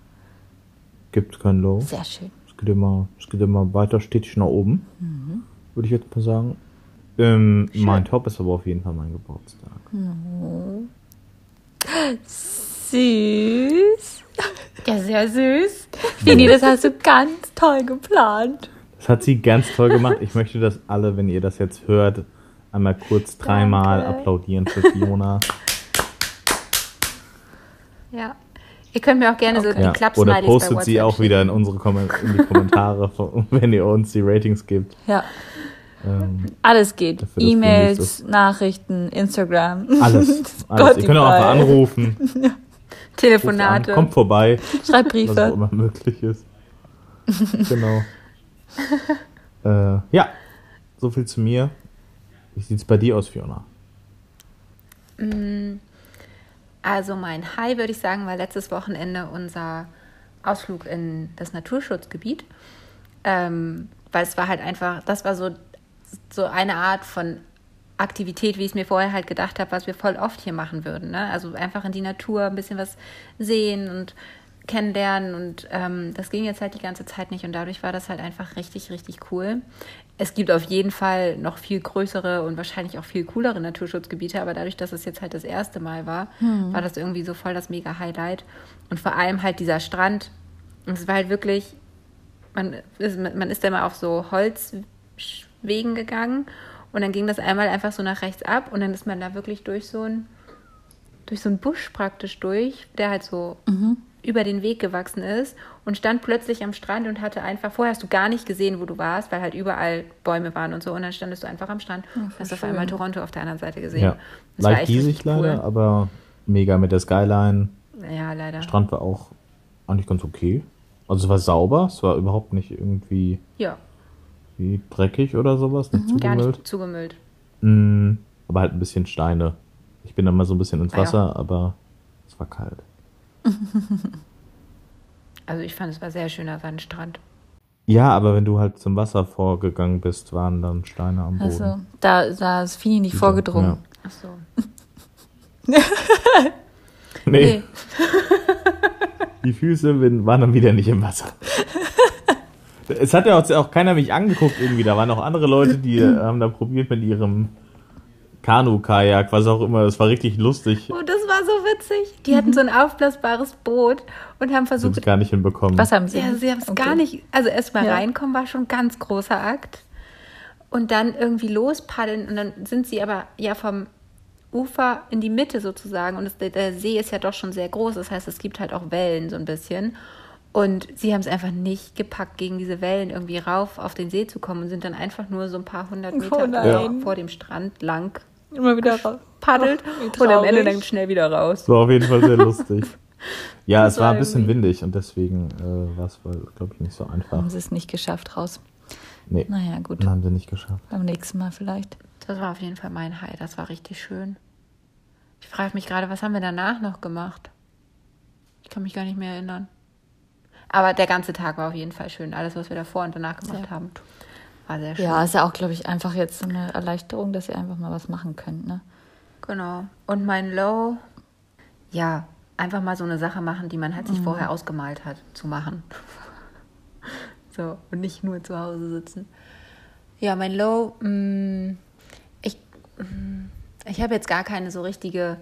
gibt's kein Low. Sehr schön. Es geht immer, es geht immer weiter stetig nach oben. Mhm. Würde ich jetzt mal sagen. Ähm, mein Top ist aber auf jeden Fall mein Geburtstag. Süß. Ja, sehr süß. Fini, das hast du ganz toll geplant. Das hat sie ganz toll gemacht. Ich möchte, dass alle, wenn ihr das jetzt hört, einmal kurz dreimal applaudieren für Fiona. Ja. Ihr könnt mir auch gerne so die Ja. Klappsmileys Oder postet sie auch wieder in unsere Kommen in die Kommentare, wenn ihr uns die Ratings gibt. Ja, Ähm, alles geht. E-Mails, Nachrichten, Instagram. alles. alles. Ihr könnt auch einfach anrufen. Ruft an, Telefonate. kommt vorbei, Schreib was auch Briefe. immer möglich ist. genau. äh, ja, so viel zu mir. Wie sieht's bei dir aus, Fiona? Also mein High, würde ich sagen, war letztes Wochenende unser Ausflug in das Naturschutzgebiet. Ähm, weil es war halt einfach, das war so, so eine Art von Aktivität, wie ich es mir vorher halt gedacht habe, was wir voll oft hier machen würden. Ne? Also einfach in die Natur, ein bisschen was sehen und kennenlernen und ähm, das ging jetzt halt die ganze Zeit nicht und dadurch war das halt einfach richtig, richtig cool. Es gibt auf jeden Fall noch viel größere und wahrscheinlich auch viel coolere Naturschutzgebiete, aber dadurch, dass es jetzt halt das erste Mal war, war das irgendwie so voll das mega Highlight und vor allem halt dieser Strand. Und es war halt wirklich, man ist, man ist mal auf so Holzwegen gegangen und dann ging das einmal einfach so nach rechts ab und dann ist man da wirklich durch so ein durch so einen Busch praktisch durch, der halt so über den Weg gewachsen ist und stand plötzlich am Strand und hatte einfach, vorher hast du gar nicht gesehen, wo du warst, weil halt überall Bäume waren und so und dann standest du einfach am Strand und hast auf einmal Toronto auf der anderen Seite gesehen. Ja. Das war Leicht echt diesig richtig leider, cool. aber mega mit der Skyline. Ja, leider. Strand war auch eigentlich ganz okay. Also es war sauber, es war überhaupt nicht irgendwie Ja, wie dreckig oder sowas, nicht Mhm. gar zugemüllt. nicht zugemüllt. Mm, aber halt ein bisschen Steine. Ich bin dann mal so ein bisschen ins Ah ja. Wasser, aber es war kalt. Also ich fand, es war sehr schöner Sandstrand. Ja, aber wenn du halt zum Wasser vorgegangen bist, waren dann Steine am Boden. Also, da, da ist Fini nicht vorgedrungen. Ach so. Nee, die Füße waren dann wieder nicht im Wasser. Es hat ja auch, auch keiner mich angeguckt irgendwie. Da waren auch andere Leute, die äh, haben da probiert mit ihrem Kanu, Kajak, was auch immer. Das war richtig lustig. Oh, das war so witzig. Die hatten so ein aufblasbares Boot und haben Haben versucht, es gar nicht hinbekommen. Was haben sie? Ja, sie haben es Okay. gar nicht. Also erstmal Ja. reinkommen war schon ein ganz großer Akt. Und dann irgendwie lospaddeln und dann sind sie aber ja vom Ufer in die Mitte sozusagen. Und es, der, der See ist ja doch schon sehr groß. Das heißt, es gibt halt auch Wellen so ein bisschen. Und sie haben es einfach nicht gepackt, gegen diese Wellen irgendwie rauf auf den See zu kommen und sind dann einfach nur so ein paar hundert Meter Oh vor dem Strand lang Immer wieder raus. paddelt wie und am Ende dann schnell wieder raus. War auf jeden Fall sehr lustig. Ja, Das es war ein bisschen irgendwie- windig und deswegen äh, war es, glaube ich, nicht so einfach. Haben sie es nicht geschafft raus. Nee, Naja, gut. dann haben sie nicht geschafft. Beim nächsten Mal vielleicht. Das war auf jeden Fall mein High. Das war richtig schön. Ich frage mich gerade, was haben wir danach noch gemacht? Ich kann mich gar nicht mehr erinnern. Aber der ganze Tag war auf jeden Fall schön. Alles, was wir davor und danach gemacht haben, war sehr schön. Ja, ist ja auch, glaube ich, einfach jetzt so eine Erleichterung, dass ihr einfach mal was machen könnt, ne? Genau. Und mein Low, ja, einfach mal so eine Sache machen, die man halt sich vorher ausgemalt hat, zu machen. so, und nicht nur zu Hause sitzen. Ja, mein Low, mh, ich, mh, ich habe jetzt gar keine so richtige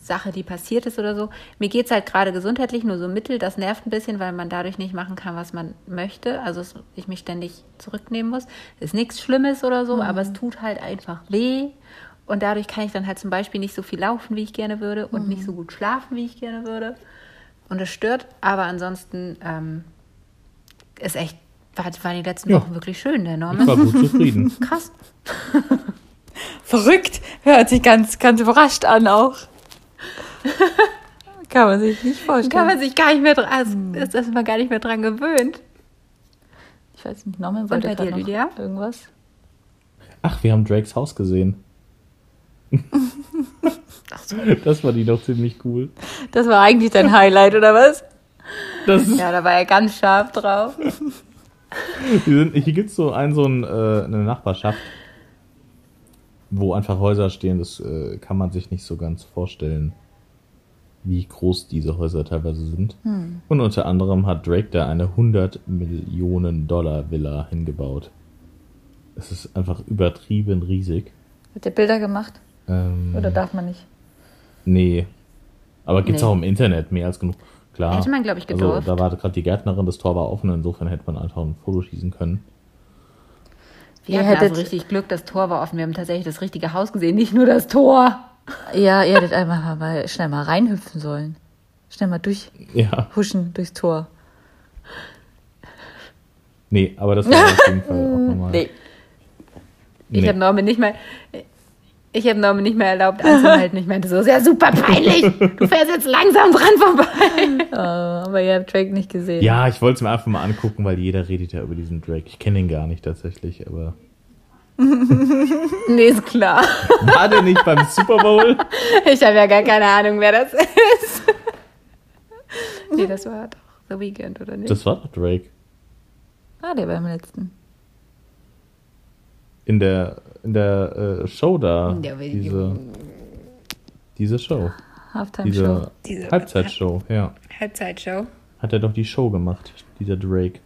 Sache, die passiert ist oder so. Mir geht es halt gerade gesundheitlich nur so mittel. Das nervt ein bisschen, weil man dadurch nicht machen kann, was man möchte. Also es, ich mich ständig zurücknehmen muss. Ist nichts Schlimmes oder so, aber es tut halt einfach weh. Und dadurch kann ich dann halt zum Beispiel nicht so viel laufen, wie ich gerne würde und nicht so gut schlafen, wie ich gerne würde. Und das stört. Aber ansonsten ähm, ist echt, war, waren die letzten Ja. Wochen wirklich schön, der Ich Norman. war gut zufrieden. Krass. Verrückt. Hört sich ganz, ganz überrascht an auch. Kann man sich nicht vorstellen. Kann man sich gar nicht mehr dran, also ist, ist man gar nicht mehr dran gewöhnt. ich weiß nicht, Norman wollte bei dir, gerade noch Lydia? irgendwas. Ach, wir haben Drakes Haus gesehen. Das war die doch ziemlich cool. Das war eigentlich dein Highlight, oder was? Ja, da war er ganz scharf drauf. hier sind, hier gibt es so, ein, so ein, äh, eine Nachbarschaft, wo einfach Häuser stehen. Das äh, kann man sich nicht so ganz vorstellen, wie groß diese Häuser teilweise sind. Und unter anderem hat Drake da eine 100 Millionen Dollar Villa hingebaut. Es ist einfach übertrieben riesig. Hat der Bilder gemacht? Ähm, Oder darf man nicht? Nee. Aber gibt's Nee. auch im Internet mehr als genug. Klar. Hätte man, glaub ich, Also, gedurft. da war gerade die Gärtnerin, das Tor war offen, insofern hätte man einfach ein Foto schießen können. Wir Ihr hatten also hättet- richtig Glück, das Tor war offen. Wir haben tatsächlich das richtige Haus gesehen, nicht nur das Tor. Ja, ihr hättet einfach mal schnell mal reinhüpfen sollen. Schnell mal Ja. durchhuschen durchs Tor. Nee, aber das war auf jeden Fall auch nochmal. Nee. Ich Nee. habe Norman nicht mehr. Ich habe Norman nicht mehr erlaubt anzuhalten. Ich meinte so, ist ja super peinlich. Du fährst jetzt langsam dran vorbei. Äh, aber ihr habt Drake nicht gesehen. Ja, ich wollte es mir einfach mal angucken, weil jeder redet ja über diesen Drake. Ich kenne ihn gar nicht tatsächlich, aber. Nee, ist klar. War der nicht beim Super Bowl? Ich habe ja gar keine Ahnung, wer das ist. Nee, das war doch The Weeknd, oder nicht? Das war doch Drake. Ah, der beim letzten. In der, in der äh, Show da. In der- diese, diese Show. Halftime-Show. Diese, Diese- Halbzeitshow, ja. Halbzeitshow. Hat er doch die Show gemacht, dieser Drake.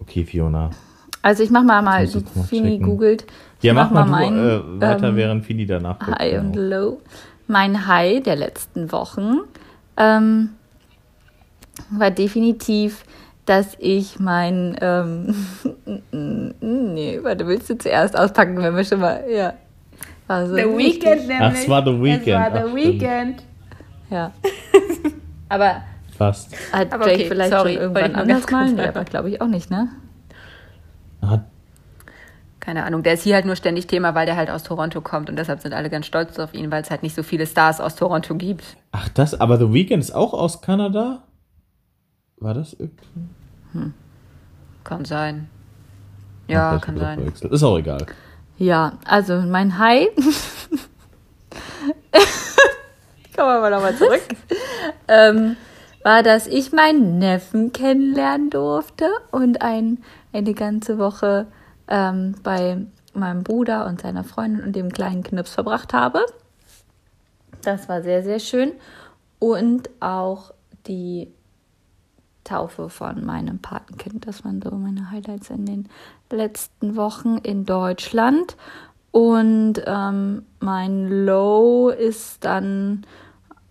Okay, Fiona. Also ich mach mal mal, Fini checken. googelt. Ich Ja, mach mal, du, meinen, äh, weiter, ähm, während Fini danach guckt. High und genau. Low. Mein High der letzten Wochen ähm, war definitiv, dass ich mein. Ähm, nee, warte, willst du zuerst auspacken, wenn wir schon mal. Ja. Also, The Weeknd nämlich. Ach, es war The Weeknd. Es war Ach, The stimmt. Weeknd. Ja. Aber Fast. Hat Aber Drake okay, vielleicht sorry, schon irgendwann anders mal? Nee, aber glaube ich auch nicht, ne? Hat, keine Ahnung, der ist hier halt nur ständig Thema, weil der halt aus Toronto kommt und deshalb sind alle ganz stolz auf ihn, weil es halt nicht so viele Stars aus Toronto gibt. ach, das, aber The Weeknd ist auch aus Kanada? War das irgendwie? Kann sein. Ach, Ja, das kann sein. verwechselt. Ist auch egal. Ja, also mein High. Kommen wir mal nochmal zurück. ähm, war, dass ich meinen Neffen kennenlernen durfte und ein, eine ganze Woche ähm, bei meinem Bruder und seiner Freundin und dem kleinen Knips verbracht habe. Das war sehr, sehr schön. Und auch die Taufe von meinem Patenkind. Das waren so meine Highlights in den letzten Wochen in Deutschland. Und ähm, mein Low ist dann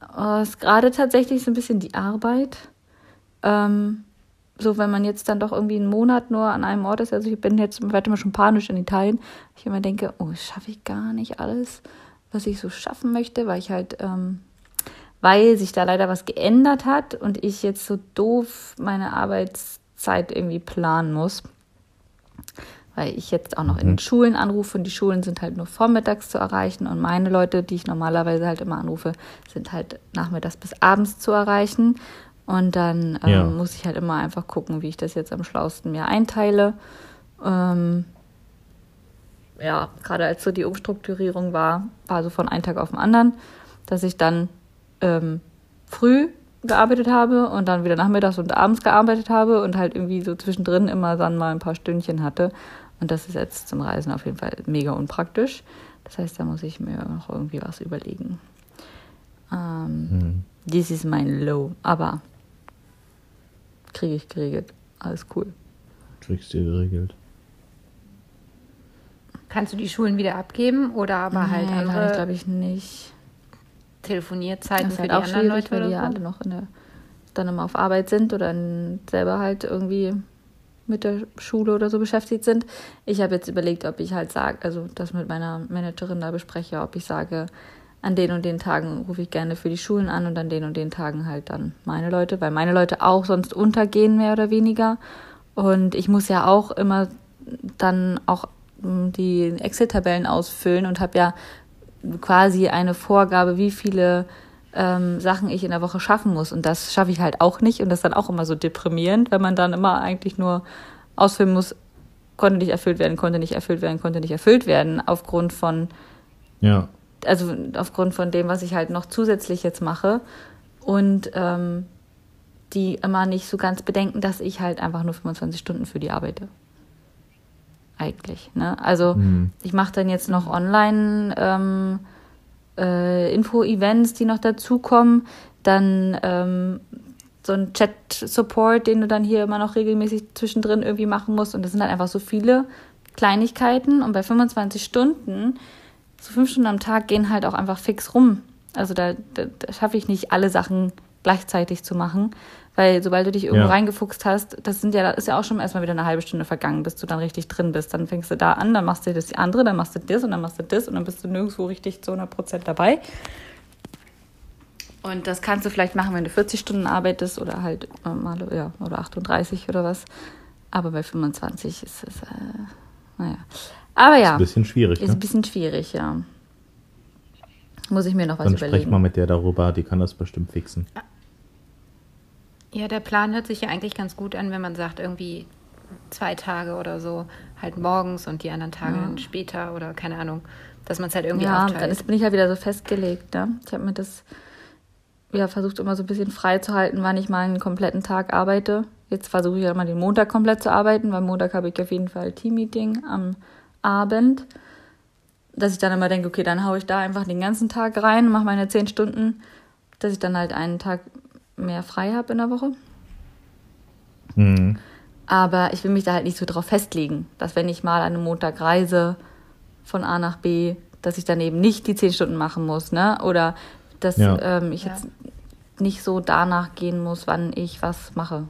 äh, gerade tatsächlich so ein bisschen die Arbeit. Ähm, so, wenn man jetzt dann doch irgendwie einen Monat nur an einem Ort ist, also ich bin jetzt, werde immer schon panisch in Italien, ich immer denke, oh, schaffe ich gar nicht alles, was ich so schaffen möchte, weil ich halt, ähm, weil sich da leider was geändert hat und ich jetzt so doof meine Arbeitszeit irgendwie planen muss. Weil ich jetzt auch noch in den Schulen anrufe und die Schulen sind halt nur vormittags zu erreichen und meine Leute, die ich normalerweise halt immer anrufe, sind halt nachmittags bis abends zu erreichen. Und dann ähm, Ja. muss ich halt immer einfach gucken, wie ich das jetzt am schlausten mir einteile. Ähm, ja, gerade als so die Umstrukturierung war, war so von einem Tag auf den anderen, dass ich dann ähm, früh gearbeitet habe und dann wieder nachmittags und abends gearbeitet habe und halt irgendwie so zwischendrin immer dann mal ein paar Stündchen hatte. Und das ist jetzt zum Reisen auf jeden Fall mega unpraktisch. Das heißt, da muss ich mir noch irgendwie was überlegen. Ähm, Hm. Dies ist mein Low, aber kriege ich geregelt. Alles cool. Kriegst dir geregelt. Kannst du die Schulen wieder abgeben oder aber halt Nee, andere glaube ich nicht. Telefonierzeiten Das ist für halt die auch anderen schwierig, Leute weil die ja so? alle noch in der, dann immer auf Arbeit sind oder in, selber halt irgendwie mit der Schule oder so beschäftigt sind. Ich habe jetzt überlegt, ob ich halt sage, also das mit meiner Managerin da bespreche, ob ich sage, an den und den Tagen rufe ich gerne für die Schulen an und an den und den Tagen halt dann meine Leute, weil meine Leute auch sonst untergehen, mehr oder weniger. Und ich muss ja auch immer dann auch mm, die Excel-Tabellen ausfüllen und habe ja quasi eine Vorgabe, wie viele ähm, Sachen ich in der Woche schaffen muss. Und das schaffe ich halt auch nicht. Und das ist dann auch immer so deprimierend, wenn man dann immer eigentlich nur ausfüllen muss, konnte nicht erfüllt werden, konnte nicht erfüllt werden, konnte nicht erfüllt werden, aufgrund von Ja. also aufgrund von dem, was ich halt noch zusätzlich jetzt mache. Und ähm, die immer nicht so ganz bedenken, dass ich halt einfach nur 25 Stunden für die arbeite. Eigentlich. Ne? Also Hm. ich mache dann jetzt noch online ähm, äh, Info-Events, die noch dazukommen. Dann ähm, so ein Chat-Support, den du dann hier immer noch regelmäßig zwischendrin irgendwie machen musst. Und das sind halt einfach so viele Kleinigkeiten. Und bei 25 Stunden, so fünf Stunden am Tag, gehen halt auch einfach fix rum. Also da, da, da schaffe ich nicht alle Sachen gleichzeitig zu machen. Weil sobald du dich irgendwo Ja. reingefuchst hast, das sind ja, das ist ja auch schon erstmal wieder eine halbe Stunde vergangen, bis du dann richtig drin bist. Dann fängst du da an, dann machst du das andere, dann machst du das und dann machst du das und dann bist du nirgendwo richtig zu 100 Prozent dabei. Und das kannst du vielleicht machen, wenn du 40 Stunden arbeitest oder halt äh, mal, ja, oder 38 oder was. Aber bei 25 ist es, äh, naja. Aber ja, Ist ein bisschen schwierig, ist ne? ein bisschen schwierig, ja. Muss ich mir noch was Dann sprech überlegen. mal mit der darüber, die kann das bestimmt fixen. Ja, der Plan hört sich ja eigentlich ganz gut an, wenn man sagt, irgendwie zwei Tage oder so, halt morgens und die anderen Tage dann später oder keine Ahnung, dass man es halt irgendwie ja, aufteilt. dann ist, bin ich halt wieder so festgelegt. Ne? Ich habe mir das ja, versucht immer so ein bisschen frei zu halten, wann ich mal einen kompletten Tag arbeite. Jetzt versuche ich ja mal den Montag komplett zu arbeiten, weil Montag habe ich auf jeden Fall Teammeeting am Abend. Dass ich dann immer denke, okay, dann haue ich da einfach den ganzen Tag rein, mache meine zehn Stunden, dass ich dann halt einen Tag mehr frei habe in der Woche. Mhm. Aber ich will mich da halt nicht so drauf festlegen, dass wenn ich mal an einem Montag reise von A nach B, dass ich dann eben nicht die zehn Stunden machen muss, ne? Oder dass Ja. ähm, ich Ja. jetzt nicht so danach gehen muss, wann ich was mache.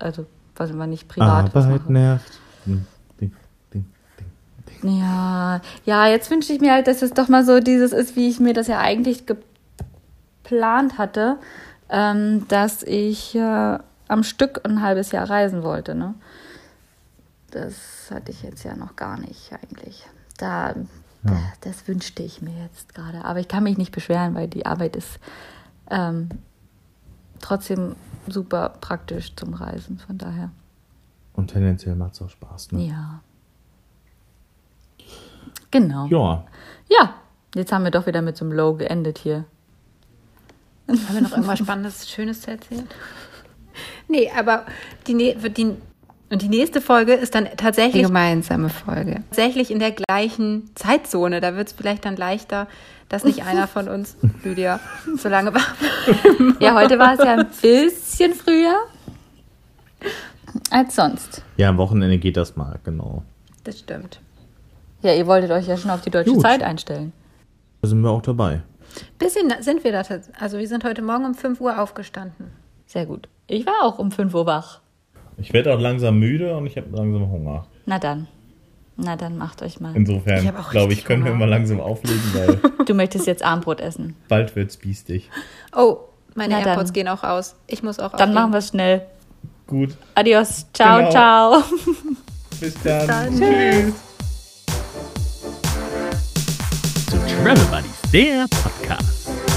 Also was wann ich privat was Arbeit mache. nervt. Ding, ding, ding, ding. Ja, ja, jetzt wünsche ich mir halt, dass es doch mal so dieses ist, wie ich mir das ja eigentlich geplant hatte, ähm, dass ich äh, am Stück ein halbes Jahr reisen wollte. Ne? Das hatte ich jetzt ja noch gar nicht eigentlich. Da, da, das wünschte ich mir jetzt gerade. Aber ich kann mich nicht beschweren, weil die Arbeit ist ähm, trotzdem super praktisch zum Reisen. Von daher, Und tendenziell macht es auch Spaß, ne? ja. Genau. Ja. Ja, jetzt haben wir doch wieder mit so einem Low geendet hier. Haben wir noch irgendwas Spannendes, Schönes zu erzählen? Nee, aber die, die, und die nächste Folge ist dann tatsächlich die gemeinsame Folge. Tatsächlich in der gleichen Zeitzone. Da wird es vielleicht dann leichter, dass nicht einer von uns, Lydia, so lange war. Ja, heute war es ja ein bisschen früher als sonst. Ja, am Wochenende geht das mal, genau. Das stimmt. Ja, ihr wolltet euch ja schon auf die deutsche Gut. Zeit einstellen. Da sind wir auch dabei. Bisschen sind wir da. Also wir sind heute Morgen um 5 Uhr aufgestanden. Sehr gut. Ich war auch um 5 Uhr wach. Ich werde auch langsam müde und ich habe langsam Hunger. Na dann. Na dann macht euch mal. Insofern, glaube ich, können wir Hunger. mal langsam auflegen, weil Du möchtest jetzt Abendbrot essen. bald wird's biestig. Oh, meine Na dann. Gehen auch aus. Ich muss auch Dann machen wir es schnell. Gut, Adios. Ciao, Genau. ciao. bis dann. dann. Tschüss. zu Travel Buddies, der Podcast.